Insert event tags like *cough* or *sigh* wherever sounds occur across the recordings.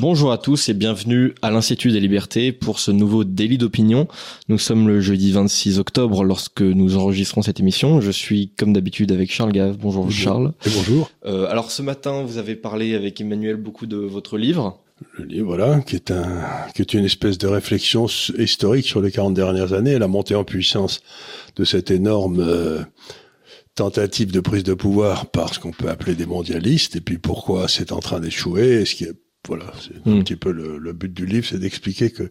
Bonjour à tous et bienvenue à l'Institut des libertés pour ce nouveau délit d'opinion. Nous sommes le jeudi 26 octobre lorsque nous enregistrons cette émission. Je suis comme d'habitude avec Charles Gave. Bonjour, Bonjour. Charles. Et bonjour. Euh, alors ce matin, vous avez parlé avec Emmanuel beaucoup de votre livre. Le livre, voilà, qui est un, qui est une espèce de réflexion historique sur les 40 dernières années, la montée en puissance de cette énorme euh, tentative de prise de pouvoir par ce qu'on peut appeler des mondialistes, et puis pourquoi c'est en train d'échouer, ce qui est, voilà, c'est un Mm. petit peu le, le but du livre, c'est d'expliquer que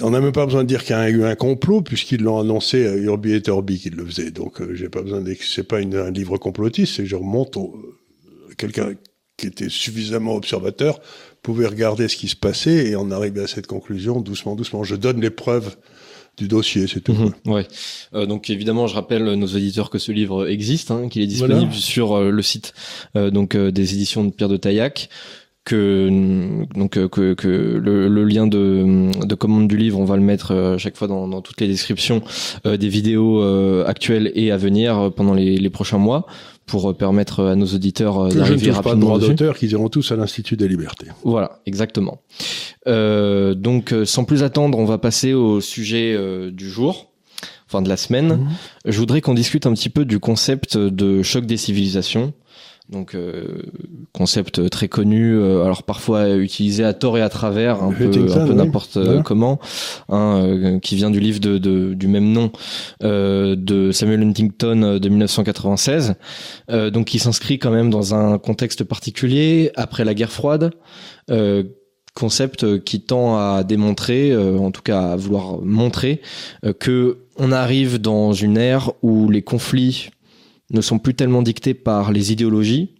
on n'a même pas besoin de dire qu'il y a eu un complot puisqu'ils l'ont annoncé à Urbi et Orbi qu'ils le faisaient. Donc euh, j'ai pas besoin de c'est pas une- un livre complotiste, c'est je remonte au, quelqu'un qui était suffisamment observateur pouvait regarder ce qui se passait et en arriver à cette conclusion doucement, doucement. Je donne les preuves du dossier, c'est tout. Mhm, ouais. Euh, donc évidemment, je rappelle nos auditeurs que ce livre existe, hein, qu'il est Voilà. disponible sur euh, le site euh, donc euh, des éditions de Pierre de Taillac. Que donc euh, que, que le, le lien de, de commande du livre, on va le mettre euh, à chaque fois dans, dans toutes les descriptions euh, des vidéos actuelles et à venir pendant les, les prochains mois pour permettre à nos auditeurs Que je ne d'arriver touche pas de rapidement droit d'auteur, qu'ils iront tous à l'Institut des libertés. Voilà, exactement. Euh, donc, sans plus attendre, on va passer au sujet euh, du jour, enfin de la semaine. Mhm. Je voudrais qu'on discute un petit peu du concept de choc des civilisations. Donc, euh, concept très connu, euh, alors parfois utilisé à tort et à travers, un peu, un n'importe euh, comment, hein, euh, qui vient du livre de, de- du même nom euh, de Samuel Huntington de 1996. Euh, donc, qui s'inscrit quand même dans un contexte particulier après la guerre froide. Euh, concept qui tend à démontrer, euh, en tout cas à vouloir montrer, euh, que on arrive dans une ère où les conflits ne sont plus tellement dictés par les idéologies,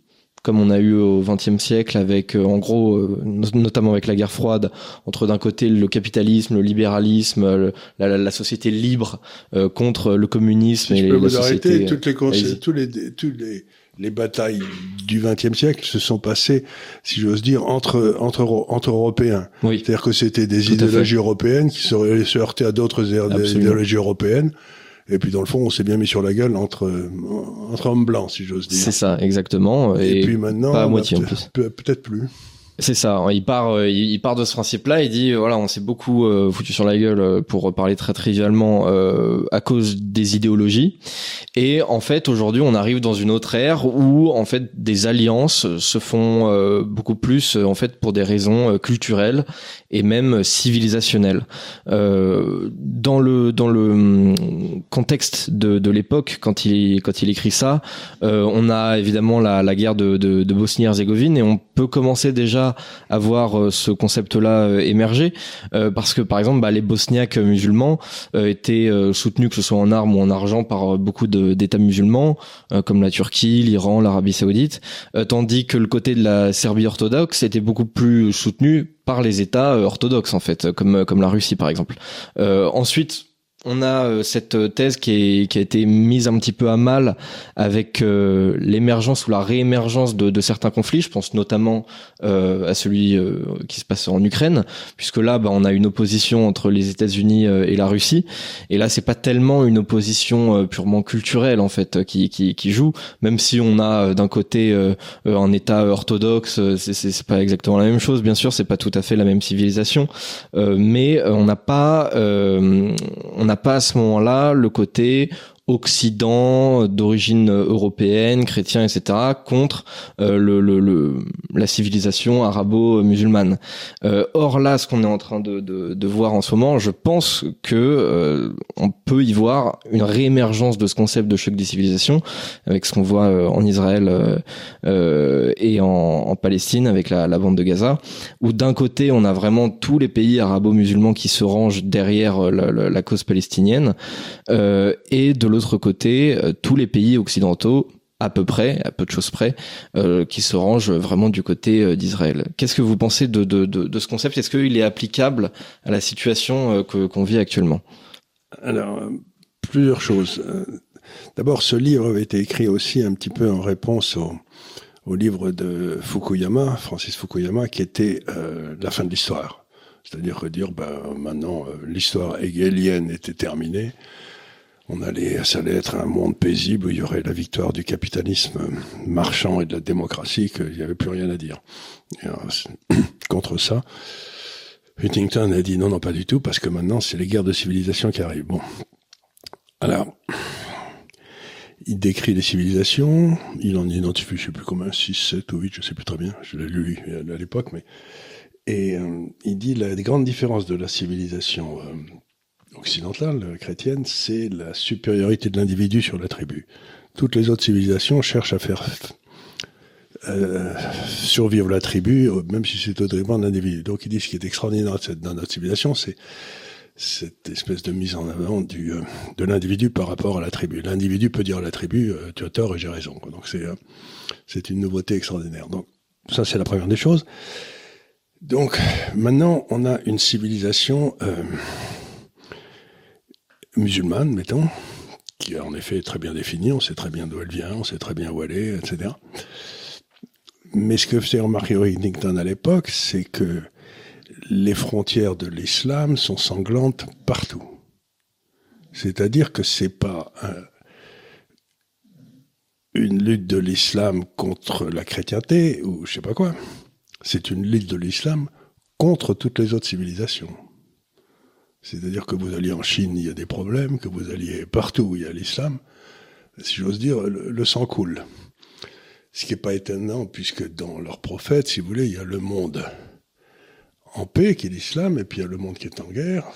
comme on a eu au XXe siècle avec, euh, en gros, euh, no- notamment avec la guerre froide, entre d'un côté le capitalisme, le libéralisme, le- la, la- la société libre euh, contre le communisme Si et je les, peux la vous société. arrêter, toutes les, tous les, tous les, les batailles du XXe siècle se sont passées, si j'ose dire, entre, entre, entre Européens. Oui, C'est-à-dire que c'était des Tout idéologies européennes qui se, se heurtaient à d'autres idéologies européennes. Et puis, dans le fond, on s'est bien mis sur la gueule entre, entre hommes blancs, si j'ose dire. c'est ça, exactement. Et, Et, puis maintenant, pas à moitié, en peut- plus. peut- peut-être plus. C'est ça. Il part, euh, il part de ce principe-là. Il dit, voilà, on s'est beaucoup euh, foutu sur la gueule euh, pour parler très trivialement à cause des idéologies. Et en fait, aujourd'hui, on arrive dans une autre ère où en fait des alliances se font beaucoup plus en fait pour des raisons culturelles et même civilisationnelles. Dans le dans le hum, contexte de, de l'époque, quand il quand il écrit ça, on a évidemment la, la guerre de, de, de Bosnie-Herzégovine et on peut commencer déjà à voir euh, ce concept-là euh, émerger euh, parce que par exemple bah, les Bosniaques musulmans étaient soutenus que ce soit en armes ou en argent par beaucoup d'États musulmans comme la Turquie, l'Iran, l'Arabie Saoudite, tandis que le côté de la Serbie orthodoxe était beaucoup plus soutenu par les États orthodoxes en fait, comme comme la Russie par exemple. Ensuite on a euh, cette thèse qui, est, qui a été mise un petit peu à mal avec euh, l'émergence ou la réémergence de, de certains conflits. Je pense notamment euh, à celui euh, qui se passe en Ukraine, puisque là, bah, on a une opposition entre les États-Unis euh, et la Russie. Et là, c'est pas tellement une opposition euh, purement culturelle en fait qui, qui, qui joue, même si on a euh, d'un côté euh, euh, un État orthodoxe, euh, c'est- pas exactement la même chose, bien sûr, c'est pas tout à fait la même civilisation, euh, mais euh, on n'a pas, euh, on n'a pas à ce moment-là le côté Occident euh, d'origine européenne, chrétien, etc., contre euh, le, le, le- la civilisation arabo-musulmane. Euh, or là, ce qu'on est en train de, de, de voir en ce moment, je pense que euh, on peut y voir une réémergence de ce concept de choc des civilisations, avec ce qu'on voit euh, en Israël euh, euh, et en, en Palestine avec la, la bande de Gaza, où d'un côté on a vraiment tous les pays arabo-musulmans qui se rangent derrière euh, la, la- cause palestinienne, euh, et de l'autre côté euh, tous les pays occidentaux à peu près, à peu de choses près, euh, qui se rangent vraiment du côté euh, d'Israël. Qu'est-ce que vous pensez de, ce concept? Est-ce qu'il est applicable à la situation que qu'on vit actuellement? Alors, plusieurs choses. D'abord, ce livre avait été écrit aussi un petit peu en réponse au, livre de Fukuyama, Francis Fukuyama, qui était la fin de l'histoire. C'est-à-dire que dire, ben, maintenant, l'histoire hegelienne était terminée. On allait, ça allait être un monde paisible où il y aurait la victoire du capitalisme marchand et de la démocratie, qu'il n'y avait plus rien à dire. *coughs* Contre ça. Huntington a dit non, non, pas du tout, parce que maintenant, c'est les guerres de civilisation qui arrivent. Bon. Alors, il décrit les civilisations, il en identifie, je sais plus combien, 6, 7 ou 8, je sais plus très bien, je l'ai lu à l'époque, mais et euh, il dit la grande différence de la civilisation euh, occidentale, chrétienne, c'est la supériorité de l'individu sur la tribu. Toutes les autres civilisations cherchent à faire euh, survivre la tribu, même si c'est au détriment d'un individu. Donc il dit ce qui est extraordinaire dans notre civilisation, c'est cette espèce de mise en avant euh, de l'individu par rapport à la tribu. L'individu peut dire à la tribu, euh, tu as tort et j'ai raison. Donc c'est c'est une nouveauté extraordinaire. Donc ça c'est la première des choses. Donc maintenant on a une civilisation musulmane, mettons, qui est en effet très bien définie, on sait très bien d'où elle vient, on sait très bien où elle est, etc. Mais ce que faisait remarquer Huntington à l'époque, c'est que les frontières de l'islam sont sanglantes partout. C'est-à-dire que c'est pas une lutte de l'islam contre la chrétienté ou je sais pas quoi. C'est une lutte de l'islam contre toutes les autres civilisations. C'est-à-dire que vous alliez en Chine, il y a des problèmes, que vous alliez partout où il y a l'islam, si j'ose dire, le, sang coule. Ce qui n'est pas étonnant, puisque dans leurs prophètes, si vous voulez, il y a le monde en paix, qui est l'islam, et puis il y a le monde qui est en guerre,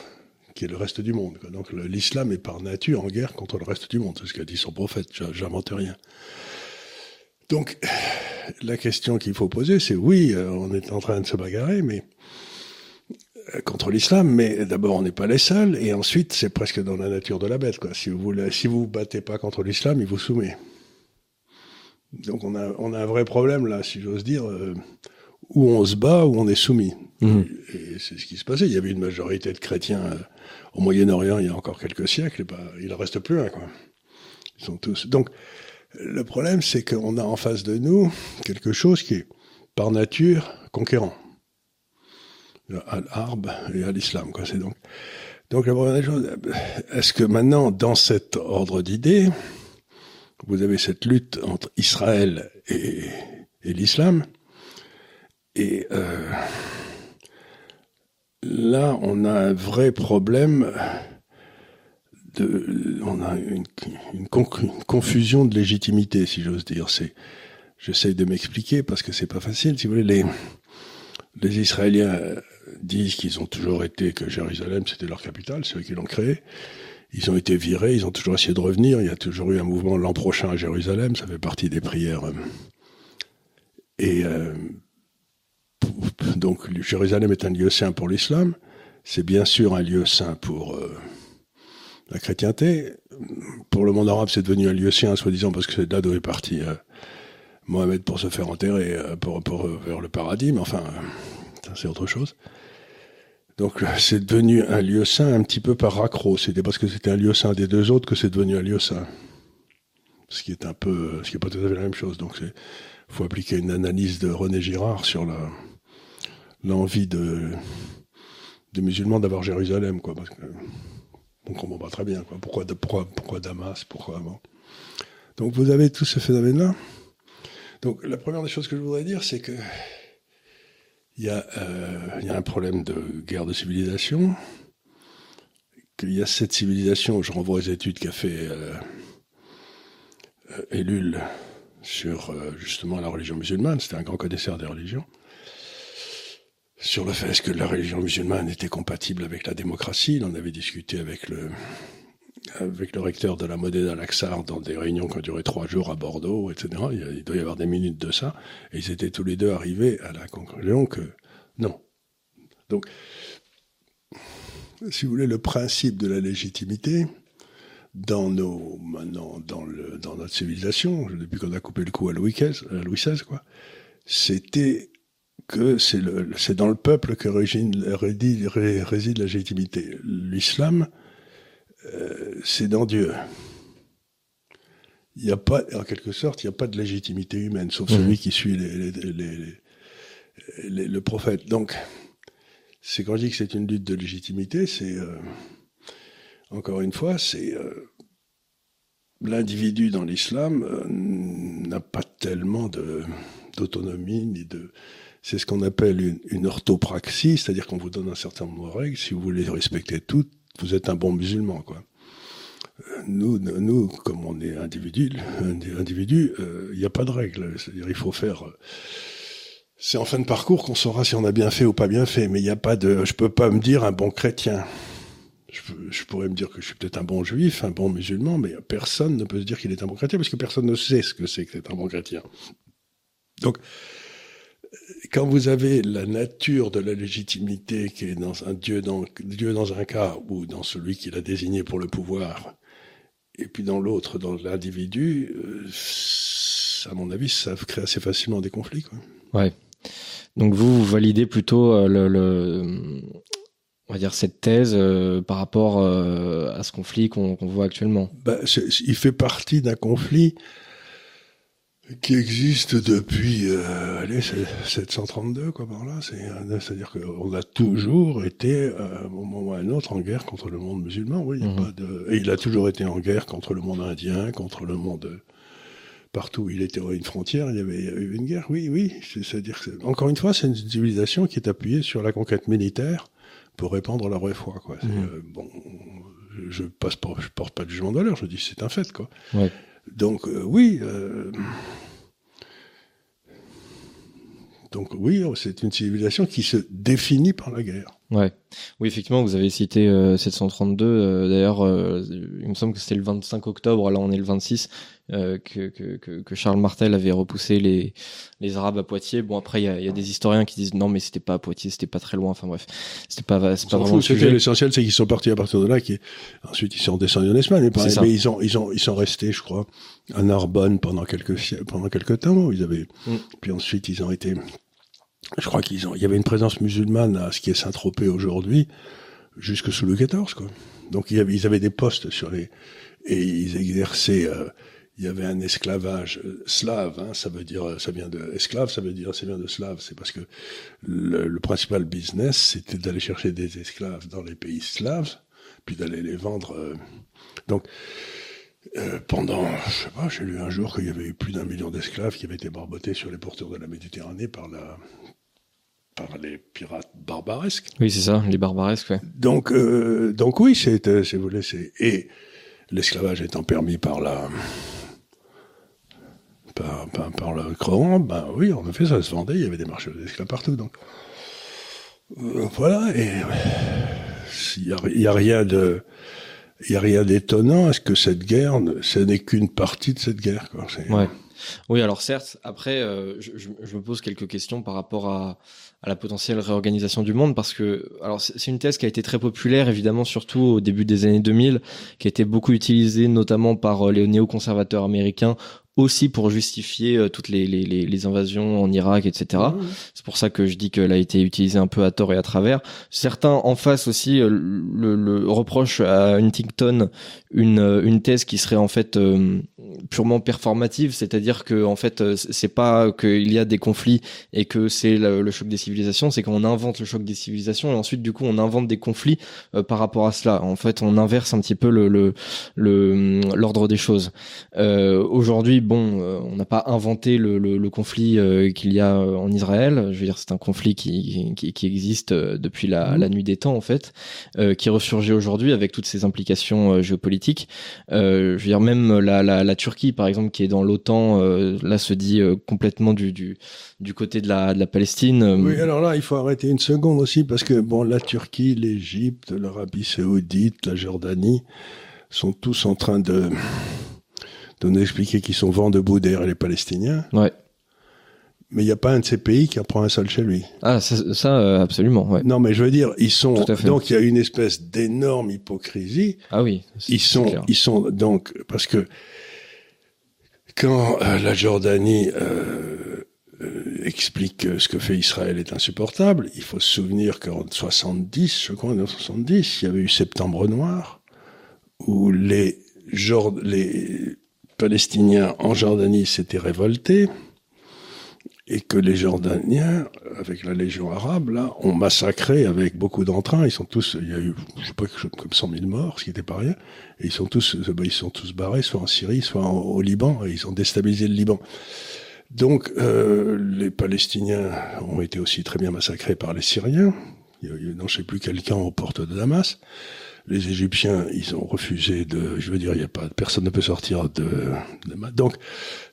qui est le reste du monde. Donc l'islam est par nature en guerre contre le reste du monde. C'est ce qu'a dit son prophète, j'invente rien. Donc la question qu'il faut poser, c'est oui, euh, on est en train de se bagarrer, mais contre l'islam, mais d'abord on n'est pas les seuls, et ensuite c'est presque dans la nature de la bête. Quoi. Si vous voulez, si vous, vous battez pas contre l'islam, il vous soumet. Donc on a, on a un vrai problème là, si j'ose dire, euh, où on se bat, où on est soumis. Mmh. Et c'est ce qui se passait. Il y avait une majorité de chrétiens euh, au Moyen-Orient il y a encore quelques siècles, et ben, il en reste plus un. Quoi. Ils sont tous. Donc le problème, c'est qu'on a en face de nous quelque chose qui est par nature conquérant à l'arbre et à l'islam. C'est donc, donc la première chose, est-ce que maintenant, dans cet ordre d'idées, vous avez cette lutte entre Israël et, et l'islam, et euh, là, on a un vrai problème. De, on a une, une, confusion de légitimité, si j'ose dire. C'est, j'essaie de m'expliquer parce que c'est pas facile. Si vous voulez, les, les Israéliens disent qu'ils ont toujours été, que Jérusalem c'était leur capitale, c'est eux qui l'ont créé. Ils ont été virés, ils ont toujours essayé de revenir. Il y a toujours eu un mouvement l'an prochain à Jérusalem, ça fait partie des prières. Et euh, donc Jérusalem est un lieu saint pour l'islam. C'est bien sûr un lieu saint pour euh, la chrétienté. Pour le monde arabe, c'est devenu un lieu saint, soi-disant, parce que c'est là d'où est parti euh, Mohamed pour se faire enterrer, pour, vers le paradis. Mais enfin, c'est autre chose. Donc c'est devenu un lieu saint un petit peu par raccro. C'était parce que c'était un lieu saint des deux autres que c'est devenu un lieu saint. Ce qui est un peu, ce qui pas tout à fait la même chose. Donc il faut appliquer une analyse de René Girard sur l'envie de des musulmans d'avoir Jérusalem, quoi. Parce que on comprend pas très bien, quoi. Pourquoi, pourquoi, pourquoi Damas, pourquoi. Donc vous avez tout ce phénomène-là. Donc la première des choses que je voudrais dire, c'est que il y, a, euh, il y a un problème de guerre de civilisation, qu'il y a cette civilisation, je renvoie aux études qu'a fait euh, euh Ellul sur euh, justement la religion musulmane, c'était un grand connaisseur des religions, sur le fait que la religion musulmane était compatible avec la démocratie, il en avait discuté avec le, avec le recteur de la Modène à dans des réunions qui ont duré trois jours à Bordeaux, etc. Il, doit y avoir des minutes de ça. Et ils étaient tous les deux arrivés à la conclusion que non. Donc, si vous voulez, le principe de la légitimité dans nos, maintenant, dans, le, dans notre civilisation, depuis qu'on a coupé le cou à Louis XVI, Louis XVI quoi, c'était que c'est dans le peuple que réside, réside la légitimité. L'islam, euh, c'est dans Dieu. Il n'y a pas, en quelque sorte, il n'y a pas de légitimité humaine, sauf celui qui suit les, les, le prophète. Donc, c'est quand je dis que c'est une lutte de légitimité, c'est euh, encore une fois, c'est euh, l'individu dans l'islam n'a pas tellement d'autonomie ni de c'est ce qu'on appelle une, une orthopraxie, c'est-à-dire qu'on vous donne un certain nombre de règles. Si vous voulez respecter toutes, vous êtes un bon musulman, quoi. Nous, nous, comme on est individu, il n'y a pas de règles. C'est-à-dire, il faut faire. Euh, c'est en fin de parcours qu'on saura si on a bien fait ou pas bien fait. Mais il n'y a pas de. Je peux pas me dire un bon chrétien. Je, je pourrais me dire que je suis peut-être un bon juif, un bon musulman, mais personne ne peut se dire qu'il est un bon chrétien parce que personne ne sait ce que c'est que d'être un bon chrétien. Donc, quand vous avez la nature de la légitimité qui est dans un Dieu dans, Dieu dans un cas ou dans celui qui l'a désigné pour le pouvoir, et puis dans l'autre, dans l'individu, euh, à mon avis, ça crée assez facilement des conflits. Quoi. Ouais. Donc vous, vous validez plutôt euh, le, le, on va dire cette thèse euh, par rapport à ce conflit qu'on voit actuellement. Bah, il fait partie d'un conflit qui existe depuis euh, allez, 732 quoi par là c'est euh, à dire qu'on a toujours été euh, au moment ou à un autre en guerre contre le monde musulman oui y a mhm. pas de et il a toujours été en guerre contre le monde indien contre le monde partout où il était une frontière il y avait eu une guerre oui oui c'est à dire que encore une fois c'est une civilisation qui est appuyée sur la conquête militaire pour répandre la vraie foi quoi euh, bon je passe pas je porte pas de jugement d'honneur je dis c'est un fait quoi ouais. Donc euh, oui. Euh, oui, c'est une civilisation qui se définit par la guerre. Ouais. Oui, effectivement, vous avez cité 732. Euh, d'ailleurs, il me semble que c'était le 25 octobre. Là, on est le 26. Euh, que, que, que, Charles Martel avait repoussé les, les Arabes à Poitiers. Bon, après, il y a, y a, des historiens qui disent non, mais c'était pas à Poitiers, c'était pas très loin. Enfin bref, c'était pas, pas vraiment L'essentiel, c'est qu'ils sont partis à partir de là. Qui... Ensuite, ils sont descendus en Espagne. Pareil, mais ils ont, ils ont, ils sont restés, je crois, à Narbonne pendant quelques, pendant quelques temps. Ils avaient, mm. puis ensuite, ils ont été, je crois qu'ils ont, il y avait une présence musulmane à ce qui est Saint-Tropez aujourd'hui, jusque sous le XIV, quoi. Donc, ils avaient des postes sur les, et ils exerçaient, euh, il y avait un esclavage euh, slave, hein, ça veut dire, ça vient de esclave, ça veut dire, ça vient de slave. C'est parce que le, le principal business, c'était d'aller chercher des esclaves dans les pays slaves, puis d'aller les vendre. Euh, donc, euh, pendant, je sais pas, j'ai lu un jour qu'il y avait eu plus d'un million d'esclaves qui avaient été barbotés sur les porteurs de la Méditerranée par la, par les pirates barbaresques. Oui, c'est ça, les barbaresques, ouais. Donc, euh, donc oui, c'est, c'est, vous laissez. Et l'esclavage étant permis par la, par, le Coran, ben oui, en effet, ça se vendait, il y avait des marchés d'esclaves partout. Donc euh, voilà, et il n'y a, a, rien de il y a rien d'étonnant à ce que cette guerre, ce n'est qu'une partie de cette guerre. Quoi. Ouais. Oui, alors certes, après, euh, je, je, me pose quelques questions par rapport à, à, la potentielle réorganisation du monde, parce que, alors c'est une thèse qui a été très populaire, évidemment, surtout au début des années 2000, qui a été beaucoup utilisée notamment par euh, les néoconservateurs américains aussi pour justifier euh, toutes les, les, les, invasions en Irak, etc. Mmh. C'est pour ça que je dis qu'elle a été utilisée un peu à tort et à travers. Certains en face aussi euh, le, le, reprochent à Huntington une, euh, une thèse qui serait en fait purement performative, c'est-à-dire que en fait c'est pas qu'il y a des conflits et que c'est le, choc des civilisations, c'est qu'on invente le choc des civilisations et ensuite du coup on invente des conflits par rapport à cela. En fait on inverse un petit peu le l'ordre le, des choses. Euh, Aujourd'hui bon, euh, on n'a pas inventé le, conflit euh, qu'il y a euh, en Israël. Je veux dire, c'est un conflit qui, qui, existe depuis la, mmh. la, nuit des temps, en fait, qui ressurgit aujourd'hui avec toutes ses implications géopolitiques. je veux dire, même la, la, Turquie, par exemple, qui est dans l'OTAN, là se dit complètement du, du, du côté de la, de la Palestine. Oui, alors là, il faut arrêter une seconde aussi, parce que, bon, la Turquie, l'Égypte, l'Arabie saoudite, la Jordanie sont tous en train de de nous expliquer qu'ils sont vent debout derrière les Palestiniens. Ouais. Mais il n'y a pas un de ces pays qui en prend un seul chez lui. Ah, ça, ça euh, absolument. Ouais. Non, mais je veux dire, ils sont donc il y a une espèce d'énorme hypocrisie. Ah oui. Ils sont, ils sont donc parce que quand euh, la Jordanie euh, euh, explique que ce que fait Israël est insupportable, il faut se souvenir qu'en 70, je crois, en 70, il y avait eu Septembre Noir, où les, les Palestiniens en Jordanie s'étaient révoltés et que les Jordaniens, avec la Légion arabe, là, ont massacré avec beaucoup d'entrain. Ils sont tous, il y a eu, je sais pas, comme 100 000 morts, ce qui n'était pas rien. Et ils sont tous, bah, ils sont tous barrés, soit en Syrie, soit au Liban, et ils ont déstabilisé le Liban. Donc, euh, les Palestiniens ont été aussi très bien massacrés par les Syriens. Il y a eu, sais plus quel camp aux portes de Damas. Les Égyptiens, ils ont refusé de, je veux dire, il y a pas, personne ne peut sortir de, donc,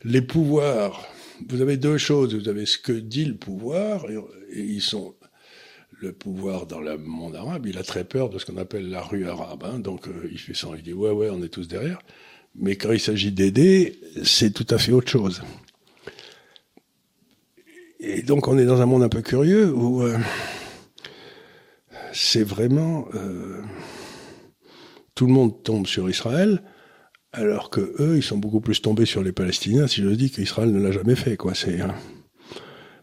les pouvoirs, vous avez deux choses. Vous avez ce que dit le pouvoir, et, et ils sont, le pouvoir dans le monde arabe, il a très peur de ce qu'on appelle la rue arabe. Hein, donc, euh, il fait ça, il dit, ouais, ouais, on est tous derrière. Mais quand il s'agit d'aider, c'est tout à fait autre chose. Et donc on est dans un monde un peu curieux où euh, c'est vraiment euh, tout le monde tombe sur Israël, alors que eux ils sont beaucoup plus tombés sur les Palestiniens. Si je dis qu'Israël ne l'a jamais fait, quoi. Hein.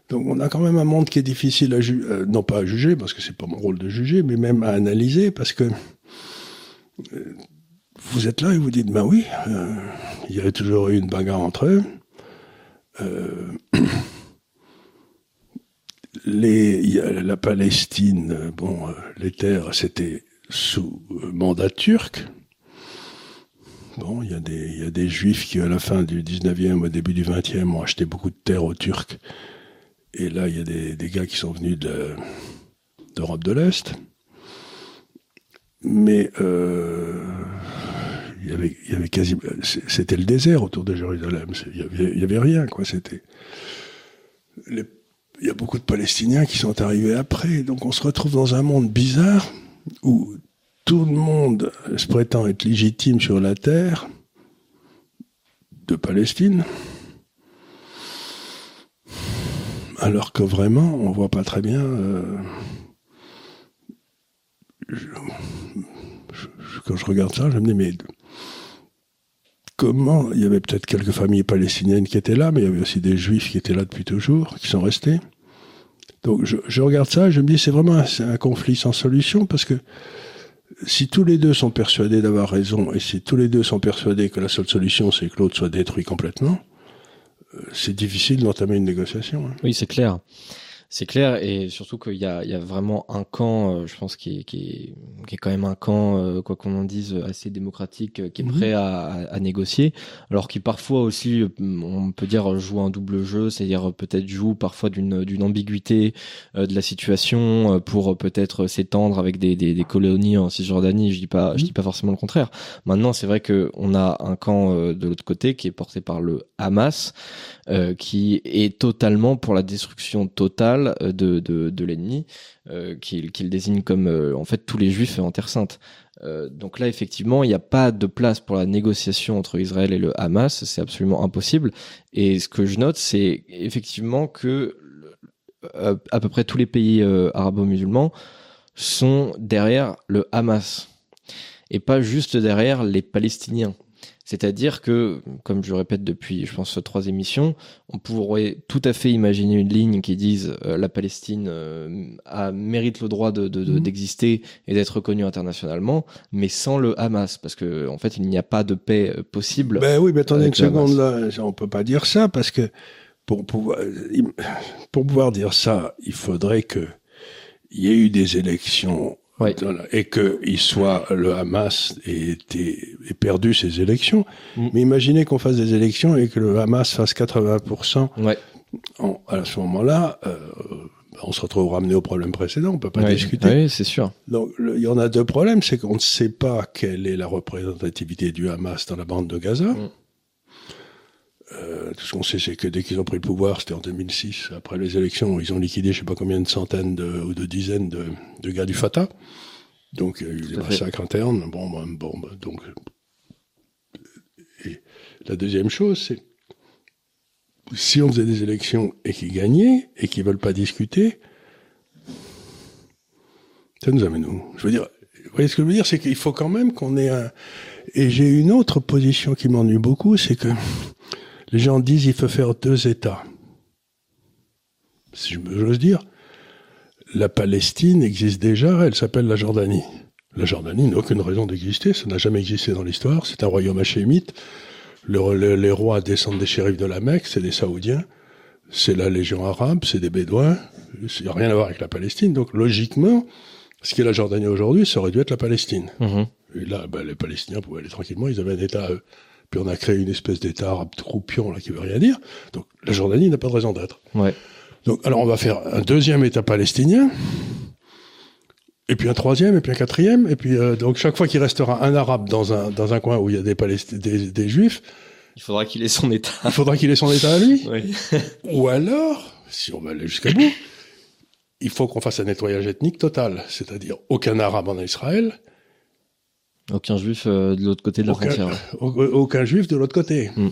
donc on a quand même un monde qui est difficile à juger, euh, non pas à juger parce que c'est pas mon rôle de juger, mais même à analyser parce que euh, vous êtes là et vous dites ben oui, euh, il y a toujours eu une bagarre entre eux. *clears throat* La Palestine, bon, les terres, c'était sous mandat turc. Bon, il y, a des, il y a des juifs qui, à la fin du 19e, au début du 20e, ont acheté beaucoup de terres aux Turcs. Et là, il y a des, des gars qui sont venus de, d'Europe de l'Est. Mais euh, il y avait, y avait quasi, c'était le désert autour de Jérusalem. Il y avait, il y avait rien, quoi. C'était il y a beaucoup de Palestiniens qui sont arrivés après. Donc on se retrouve dans un monde bizarre où tout le monde se prétend être légitime sur la terre de Palestine. Alors que vraiment, on voit pas très bien. euh, quand je regarde ça, je me dis mais comment il y avait peut-être quelques familles palestiniennes qui étaient là, mais il y avait aussi des juifs qui étaient là depuis toujours, qui sont restés. Donc je, je regarde ça, je me dis c'est vraiment un conflit sans solution parce que si tous les deux sont persuadés d'avoir raison et si tous les deux sont persuadés que la seule solution c'est que l'autre soit détruit complètement, euh, c'est difficile d'entamer une négociation. hein. Oui, c'est clair. C'est clair et surtout qu'il y a, il y a vraiment un camp, euh, je pense, qui est, qui est, qui est quand même un camp, euh, quoi qu'on en dise, assez démocratique, euh, qui est Mhm. prêt à, à, à négocier, alors qui parfois aussi, on peut dire, joue un double jeu, c'est-à-dire peut-être joue parfois d'une d'une ambiguïté de la situation pour peut-être s'étendre avec des, des, des colonies en Cisjordanie. Je dis pas, je Mhm. dis pas forcément le contraire. Maintenant, c'est vrai que on a un camp de l'autre côté qui est porté par le Hamas qui est totalement pour la destruction totale euh, de, l'ennemi, euh, qu'il désigne comme euh, en fait tous les juifs en Terre Sainte. Donc là, effectivement, il n'y a pas de place pour la négociation entre Israël et le Hamas, c'est absolument impossible. Et ce que je note, c'est effectivement que à peu près tous les pays arabo-musulmans sont derrière le Hamas et pas juste derrière les Palestiniens. C'est-à-dire que, comme je le répète depuis, je pense, trois émissions, on pourrait tout à fait imaginer une ligne qui dise euh, la Palestine euh, a, mérite le droit de, de- de- Mhm. d'exister et d'être reconnue internationalement, mais sans le Hamas, parce que en fait, il n'y a pas de paix euh, possible. Ben oui, mais attendez une seconde là, on peut pas dire ça parce que pour pouvoir pour pouvoir dire ça, il faudrait que il y ait eu des élections Ouais. et que il soit le Hamas ait, été- ait perdu ses élections. Mm. Mais imaginez qu'on fasse des élections et que le Hamas fasse 80%. Ouais. En- à ce moment-là, euh, on se retrouve ramené au problème précédent. On peut pas Ouais. discuter. Oui, c'est sûr. Donc, il y en a deux problèmes, c'est qu'on ne sait pas quelle est la représentativité du Hamas dans la bande de Gaza. Mm. Euh, tout ce qu'on sait, c'est que dès qu'ils ont pris le pouvoir, c'était en 2006, après les élections, ils ont liquidé je sais pas combien de centaines de, ou de dizaines de, de gars du Fatah. Donc, il y a eu des massacres internes. Bon, ben, bon, ben, donc. Et la deuxième chose, c'est si on faisait des élections et qu'ils gagnaient et qu'ils veulent pas discuter, ça nous amène où? Je veux dire, vous voyez ce que je veux dire, c'est qu'il faut quand même qu'on ait un. Et j'ai une autre position qui m'ennuie beaucoup, c'est que les gens disent il faut faire deux États. Si je j'ose dire, la Palestine existe déjà, elle s'appelle la Jordanie. La Jordanie n'a aucune raison d'exister, ça n'a jamais existé dans l'histoire, c'est un royaume hachémite. Le- le- les rois descendent des shérifs de la Mecque, c'est des Saoudiens. C'est la Légion arabe, c'est des Bédouins. Il n'y a rien à voir avec la Palestine. Donc logiquement, ce qui est la Jordanie aujourd'hui, ça aurait dû être la Palestine. Mhm. Et là, ben, les Palestiniens pouvaient aller tranquillement, ils avaient un État à eux. Puis on a créé une espèce d'État arabe croupion là qui veut rien dire. Donc la Jordanie n'a pas de raison d'être. Ouais. Donc alors on va faire un deuxième État palestinien, et puis un troisième, et puis un quatrième, et puis euh, donc chaque fois qu'il restera un arabe dans un dans un coin où il y a des Palest- des, des juifs, Il faudra qu'il ait son état. il faudra qu'il ait son État à lui. Oui. Ou alors, si on va aller jusqu'à bout, il faut qu'on fasse un nettoyage ethnique total, c'est-à-dire aucun arabe en Israël, Aucun juif euh, de l'autre côté de la aucun, frontière. au- aucun juif de l'autre côté. Mm.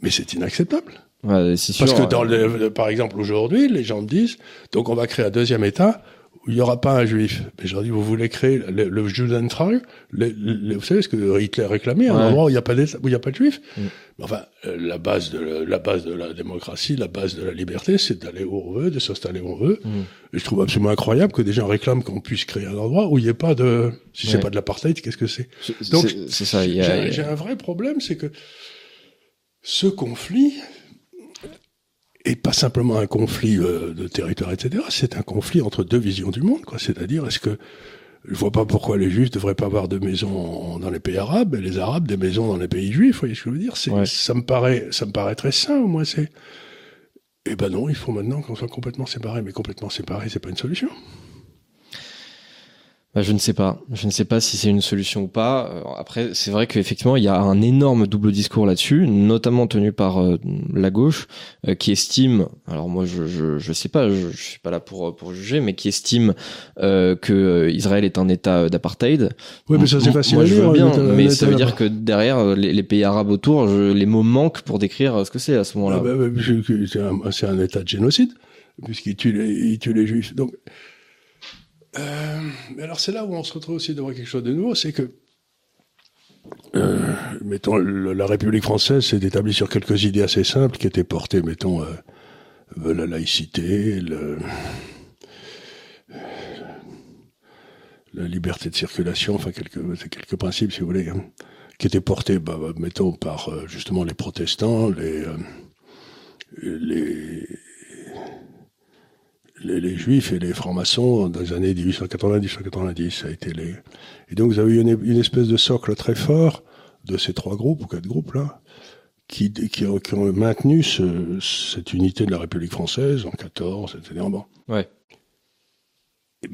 Mais c'est inacceptable. Ouais, c'est sûr. Parce que dans euh, le, par exemple aujourd'hui, les gens me disent, donc on va créer un deuxième État il n'y aura pas un juif. Mais je leur dis, vous voulez créer le, le Judenfrei le, le- Vous savez ce que Hitler réclamait, un Ouais. endroit où il n'y a pas où il n'y a pas de juifs. Mm. Enfin, euh, la base de la, la base de la démocratie, la base de la liberté, c'est d'aller où on veut, de s'installer où on veut. Mm. Et je trouve absolument incroyable que des gens réclament qu'on puisse créer un endroit où il n'y ait pas de. Si c'est Ouais. pas de l'apartheid, qu'est-ce que c'est? C'est- donc, c'est- c'est ça. Y y a- j'ai un vrai problème, c'est que ce conflit est pas simplement un conflit euh, de territoire, etc. C'est un conflit entre deux visions du monde, quoi. C'est-à-dire, est-ce que je vois pas pourquoi les Juifs devraient pas avoir de maisons dans les pays arabes et les Arabes des maisons dans les pays juifs. Vous voyez ce que je veux dire? Ouais. ça me paraît, ça me paraît très sain. Moi, c'est. Eh ben non, il faut maintenant qu'on soit complètement séparés. Mais complètement séparés, c'est pas une solution. Bah, je ne sais pas. Je ne sais pas si c'est une solution ou pas. Euh, Après, c'est vrai qu'effectivement, il y a un énorme double discours là-dessus, notamment tenu par euh, la gauche, euh, qui estime, alors moi je je, je sais pas, je, je suis pas là pour pour juger, mais qui estime euh, que Israël est un État d'apartheid. Oui, mais ça c'est facile Moi, à je dire. veux bien, mais ça veut dire que derrière les, les pays arabes autour, je- les mots manquent pour décrire ce que c'est à ce moment-là. Ah bah, bah, c'est un, état de génocide, puisqu'il tue tue les juifs. Donc, euh, mais alors c'est là où on se retrouve aussi devant quelque chose de nouveau, c'est que, euh, mettons, la République française s'est établie sur quelques idées assez simples qui étaient portées, mettons, euh, euh, la laïcité, le, la liberté de circulation, enfin quelques, quelques principes, si vous voulez, hein, qui étaient portés, bah, bah, mettons, par euh, justement les protestants, les, les, les, les juifs et les francs-maçons dans les années 1880-1890. Ça a été les... Et donc vous avez eu une, une espèce de socle très fort de ces trois groupes ou quatre groupes là, qui, qui, ont, qui ont maintenu ce, cette unité de la République française en 14, etc. Bon. Ouais.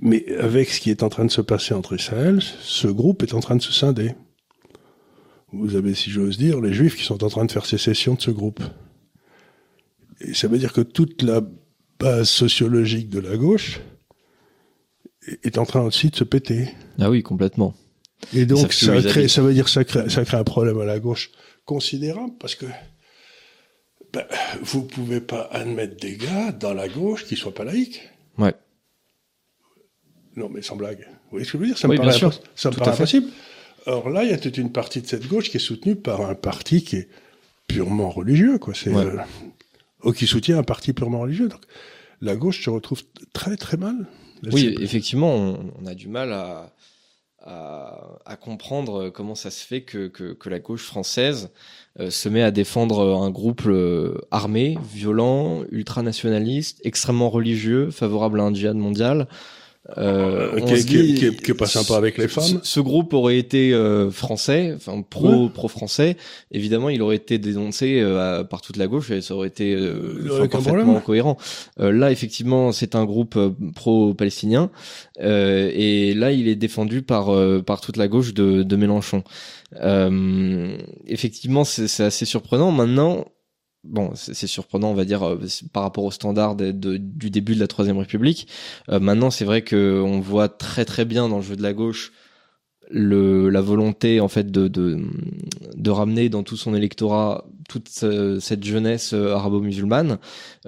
Mais avec ce qui est en train de se passer entre Israël, ce groupe est en train de se scinder. Vous avez, si j'ose dire, les Juifs qui sont en train de faire sécession de ce groupe. Et ça veut dire que toute la base sociologique de la gauche est- en train aussi de se péter. Ah oui, complètement. Et donc, ça, ils crée, ça veut dire que ça crée, ça crée un problème à la gauche considérable parce que ben, vous pouvez pas admettre des gars dans la gauche qui soient pas laïcs. Ouais. Non, mais sans blague. Vous voyez ce que je veux dire? Ça me Oui, paraît, sûr. ça me impossible. Or là, il y a toute une partie de cette gauche qui est soutenue par un parti qui est purement religieux, quoi. C'est Ouais. euh, ou qui soutient un parti purement religieux. Donc, la gauche se retrouve très très mal. Oui, effectivement, on, on a du mal à, à, à comprendre comment ça se fait que, que, que la gauche française euh, se met à défendre un groupe euh, armé, violent, ultranationaliste, extrêmement religieux, favorable à un djihad mondial. Euh, Euh, qui est- qui dit, qui est- qui est pas sympa avec les ce- femmes. Ce, groupe aurait été euh, français, enfin pro pro français. Évidemment, il aurait été dénoncé euh, à- par toute la gauche et ça aurait été euh, parfaitement problème. cohérent. Euh, là, effectivement, c'est un groupe pro-palestinien euh, et là, il est défendu par euh, par toute la gauche de, de Mélenchon. Euh, effectivement, c'est c'est assez surprenant. Maintenant, bon, c'est surprenant, on va dire, euh, par rapport aux standards de- du début de la Troisième République. Euh, maintenant, c'est vrai que on voit très très bien dans le jeu de la gauche le, la volonté en fait de, de, de ramener dans tout son électorat toute ce- cette jeunesse euh, arabo-musulmane.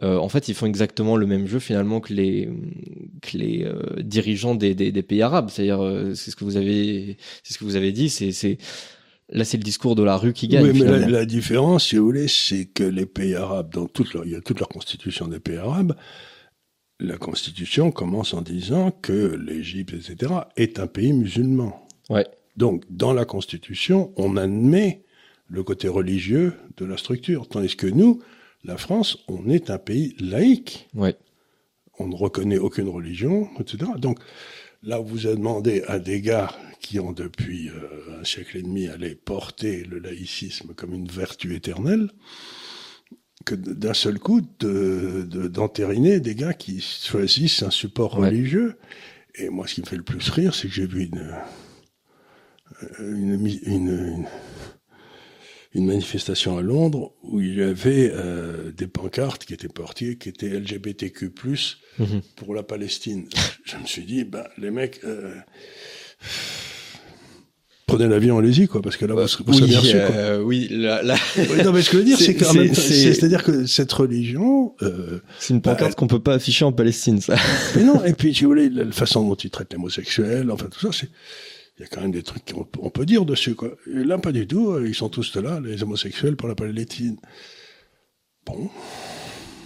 Euh, en fait, ils font exactement le même jeu finalement que les que les euh, dirigeants des, des, des pays arabes. C'est-à-dire, euh, c'est ce que vous avez, c'est ce que vous avez dit. C'est là, c'est le discours de la rue qui gagne. Oui, mais la, la différence, si vous voulez, c'est que les pays arabes, dans toute leur, il y a toute leur constitution des pays arabes, la constitution commence en disant que l'Égypte, etc., est un pays musulman. Ouais. Donc, dans la constitution, on admet le côté religieux de la structure, tandis que nous, la France, on est un pays laïque. Ouais. On ne reconnaît aucune religion, etc. Donc, Là, vous avez demandé à des gars qui ont depuis euh, un siècle et demi allé porter le laïcisme comme une vertu éternelle, que d'un seul coup d'entériner de, des gars qui choisissent un support religieux. Et moi, ce qui me fait le plus rire, c'est que j'ai vu une une, une, une, manifestation à Londres où il y avait euh, des pancartes qui étaient portées, qui étaient LGBTQ+, mhm. pour la Palestine. *laughs* Je me suis dit, ben, les mecs... Euh, prenez l'avion, allez-y, quoi, parce que là, vous, serez, oui, bien reçu, euh, oui, là, là... non, mais ce que je veux dire, *laughs* c'est quand même, c'est-à-dire que cette religion, euh, c'est une pancarte bah, qu'on peut pas afficher en Palestine, ça. mais non, et puis, si vous voulez, la façon dont ils traitent les homosexuels, enfin, tout ça, c'est, il y a quand même des trucs qu'on peut dire dessus, quoi. Et là, pas du tout, ils sont tous là, les homosexuels, pour la Palestine. Bon.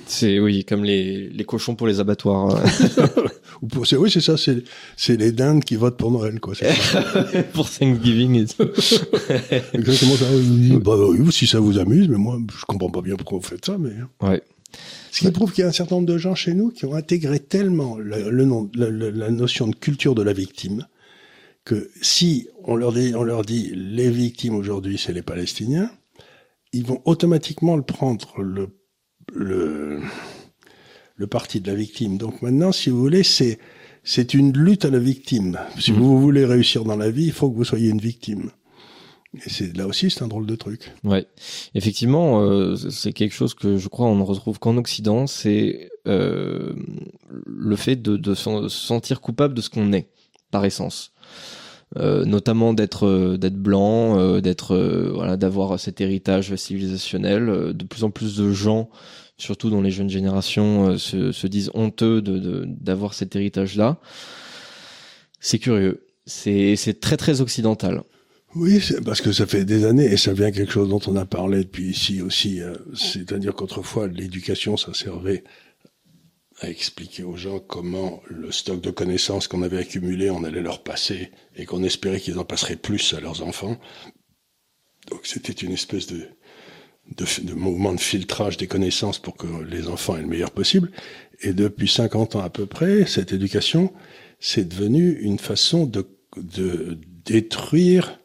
C'est oui, comme les, les cochons pour les abattoirs. *laughs* Ou pour, oui, c'est ça, c'est, c'est les dindes qui votent pour Noël, quoi. *laughs* pour Thanksgiving. *laughs* Exactement ça. Bah, oui, si ça vous amuse, mais moi, je comprends pas bien pourquoi vous faites ça, mais. Ouais. Ce qui prouve qu'il y a un certain nombre de gens chez nous qui ont intégré tellement le, nom, la, notion de culture de la victime que si on leur dit, on leur dit les victimes aujourd'hui, c'est les Palestiniens, ils vont automatiquement le prendre le le, le parti de la victime. Donc maintenant, si vous voulez, c'est c'est une lutte à la victime. Si mmh. vous voulez réussir dans la vie, il faut que vous soyez une victime. Et c'est là aussi, c'est un drôle de truc. Ouais, effectivement, euh, c'est quelque chose que je crois on ne retrouve qu'en Occident, c'est euh, le fait de, de se sentir coupable de ce qu'on est par essence. Euh, notamment d'être euh, d'être blanc, euh, d'être voilà, d'avoir cet héritage civilisationnel. De plus en plus de gens, surtout dans les jeunes générations, se, se disent honteux de d'avoir cet héritage-là. C'est curieux. C'est c'est très très occidental. Oui, parce que ça fait des années et ça vient quelque chose dont on a parlé depuis ici aussi. C'est-à-dire qu'autrefois l'éducation, ça servait à expliquer aux gens comment le stock de connaissances qu'on avait accumulé, on allait leur passer et qu'on espérait qu'ils en passeraient plus à leurs enfants. Donc c'était une espèce de, de, mouvement de filtrage des connaissances pour que les enfants aient le meilleur possible. Et depuis 50 ans à peu près, cette éducation, c'est devenu une façon de, de détruire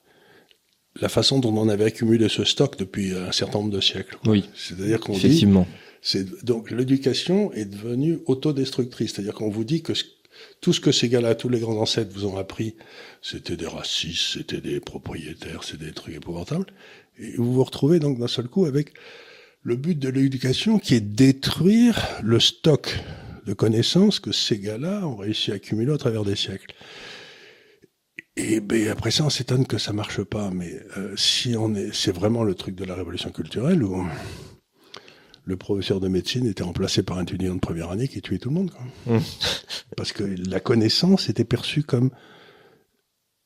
la façon dont on avait accumulé ce stock depuis un certain nombre de siècles. Oui. C'est-à-dire qu'on dit, donc l'éducation est devenue autodestructrice, c'est-à-dire qu'on vous dit que tout ce que ces gars-là, tous les grands ancêtres vous ont appris, c'était des racistes, c'était des propriétaires, c'est des trucs épouvantables, et vous vous retrouvez donc d'un seul coup avec le but de l'éducation qui est détruire le stock de connaissances que ces gars-là ont réussi à accumuler au travers des siècles. Et ben après ça, on s'étonne que ça marche pas. Mais euh, si on est, c'est vraiment le truc de la révolution culturelle où le professeur de médecine était remplacé par un étudiant de première année qui tuait tout le monde. Quoi. Mmh. *laughs* Parce que la connaissance était perçue comme,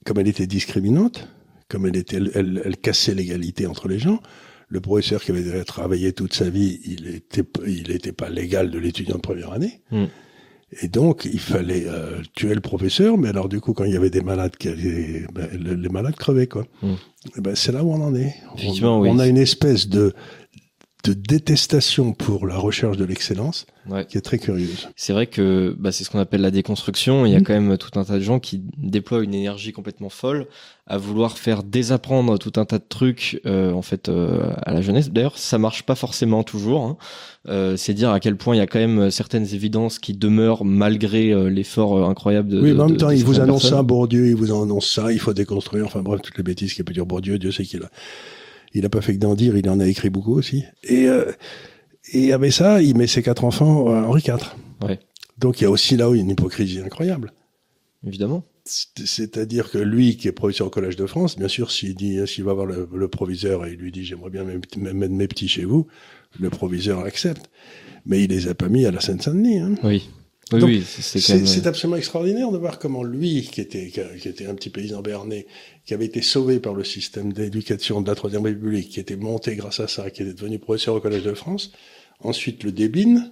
comme elle était discriminante, comme elle était, elle, elle, cassait l'égalité entre les gens. Le professeur qui avait travaillé toute sa vie, il était, il était pas légal de l'étudiant de première année. Mmh. Et donc, il fallait euh, tuer le professeur, mais alors du coup, quand il y avait des malades qui allaient, ben, les, malades crevaient, quoi. Mmh. Ben, c'est là où on en est. Effectivement, on, oui. on a une espèce de de détestation pour la recherche de l'excellence qui est très curieuse. C'est vrai que bah, c'est ce qu'on appelle la déconstruction. Il y a mmh. quand même tout un tas de gens qui déploient une énergie complètement folle à vouloir faire désapprendre tout un tas de trucs euh, en fait euh, à la jeunesse. D'ailleurs, ça marche pas forcément toujours. Hein. Euh, c'est dire à quel point il y a quand même certaines évidences qui demeurent malgré l'effort incroyable de. Oui, mais en même temps, il vous annonce ça, Bourdieu, il vous annonce ça, il faut déconstruire. Enfin bref, toutes les bêtises qu'il peut dire Bourdieu, Dieu sait qu'il a il n'a pas fait que d'en dire, il en a écrit beaucoup aussi. Et, euh, et avec ça, il met ses quatre enfants à Henri IV. Ouais. Donc il y a aussi là une hypocrisie incroyable. Évidemment. C'est-à-dire que lui, qui est professeur au Collège de France, bien sûr, s'il dit, s'il va voir le, proviseur et il lui dit, j'aimerais bien mettre mes petits chez vous, le proviseur accepte. Mais il les a pas mis à la Seine-Saint-Denis. Hein. Oui. Oui, c'est absolument extraordinaire de voir comment lui, qui était, qui était un petit paysan berné, qui avait été sauvé par le système d'éducation de la Troisième République, qui était monté grâce à ça, qui était devenu professeur au Collège de France, ensuite le débine,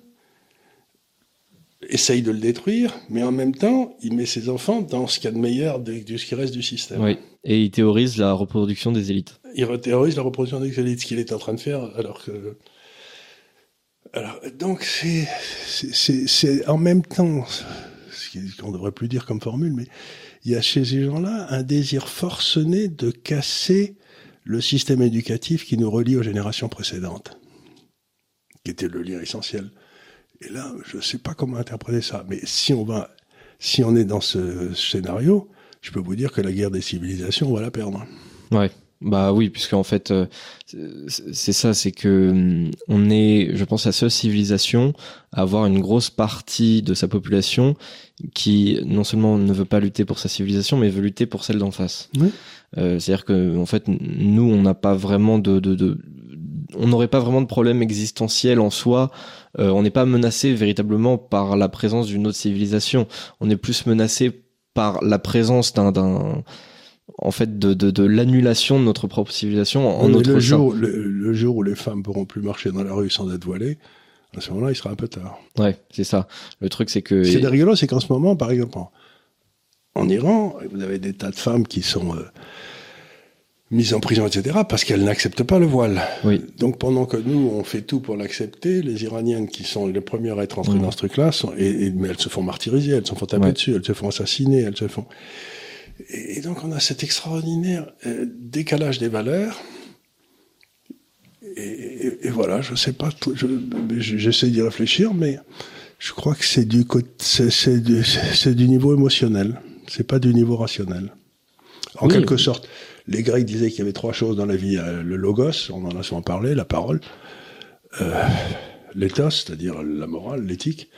essaye de le détruire, mais en même temps, il met ses enfants dans ce qu'il y a de meilleur de, ce qui reste du système. Oui, et il théorise la reproduction des élites. Il théorise la reproduction des élites, ce qu'il est en train de faire, alors que alors, donc, c'est, en même temps, ce qu'on devrait plus dire comme formule, mais il y a chez ces gens-là un désir forcené de casser le système éducatif qui nous relie aux générations précédentes, qui était le lien essentiel. Et là, je ne sais pas comment interpréter ça, mais si on va, si on est dans ce scénario, je peux vous dire que la guerre des civilisations, on va la perdre. Ouais. Bah oui, puisque en fait, euh, c'est ça, c'est que hum, on est, je pense, la seule civilisation à avoir une grosse partie de sa population qui non seulement ne veut pas lutter pour sa civilisation, mais veut lutter pour celle d'en face. Oui. Euh, C'est-à-dire que en fait, nous, on n'a pas vraiment de, de, de on n'aurait pas vraiment de problème existentiel en soi. Euh, on n'est pas menacé véritablement par la présence d'une autre civilisation. On est plus menacé par la présence d'un, d'un en fait, de, de, de l'annulation de notre propre civilisation en Oui, notre le, jour, le, le jour où les femmes pourront plus marcher dans la rue sans être voilées, à ce moment-là, il sera un peu tard. Ouais, c'est ça. Le truc, c'est que Ce qui est rigolo, c'est qu'en ce moment, par exemple, en, Iran, vous avez des tas de femmes qui sont euh, mises en prison, etc., parce qu'elles n'acceptent pas le voile. oui, Donc pendant que nous, on fait tout pour l'accepter, les Iraniennes, qui sont les premières à être entrées Mhm. dans ce truc-là, et, et- mais elles se font martyriser, elles se font taper Ouais. dessus, elles se font assassiner, elles se font... Et, donc on a cet extraordinaire euh, décalage des valeurs. Et, et- et voilà, je sais pas, je- j'essaie d'y réfléchir, mais je crois que c'est du, c'est, du, niveau émotionnel, c'est pas du niveau rationnel. En Oui. quelque sorte, les Grecs disaient qu'il y avait trois choses dans la vie euh, le logos, on en a souvent parlé, la parole, euh, l'éthos, c'est-à-dire la morale, l'éthique,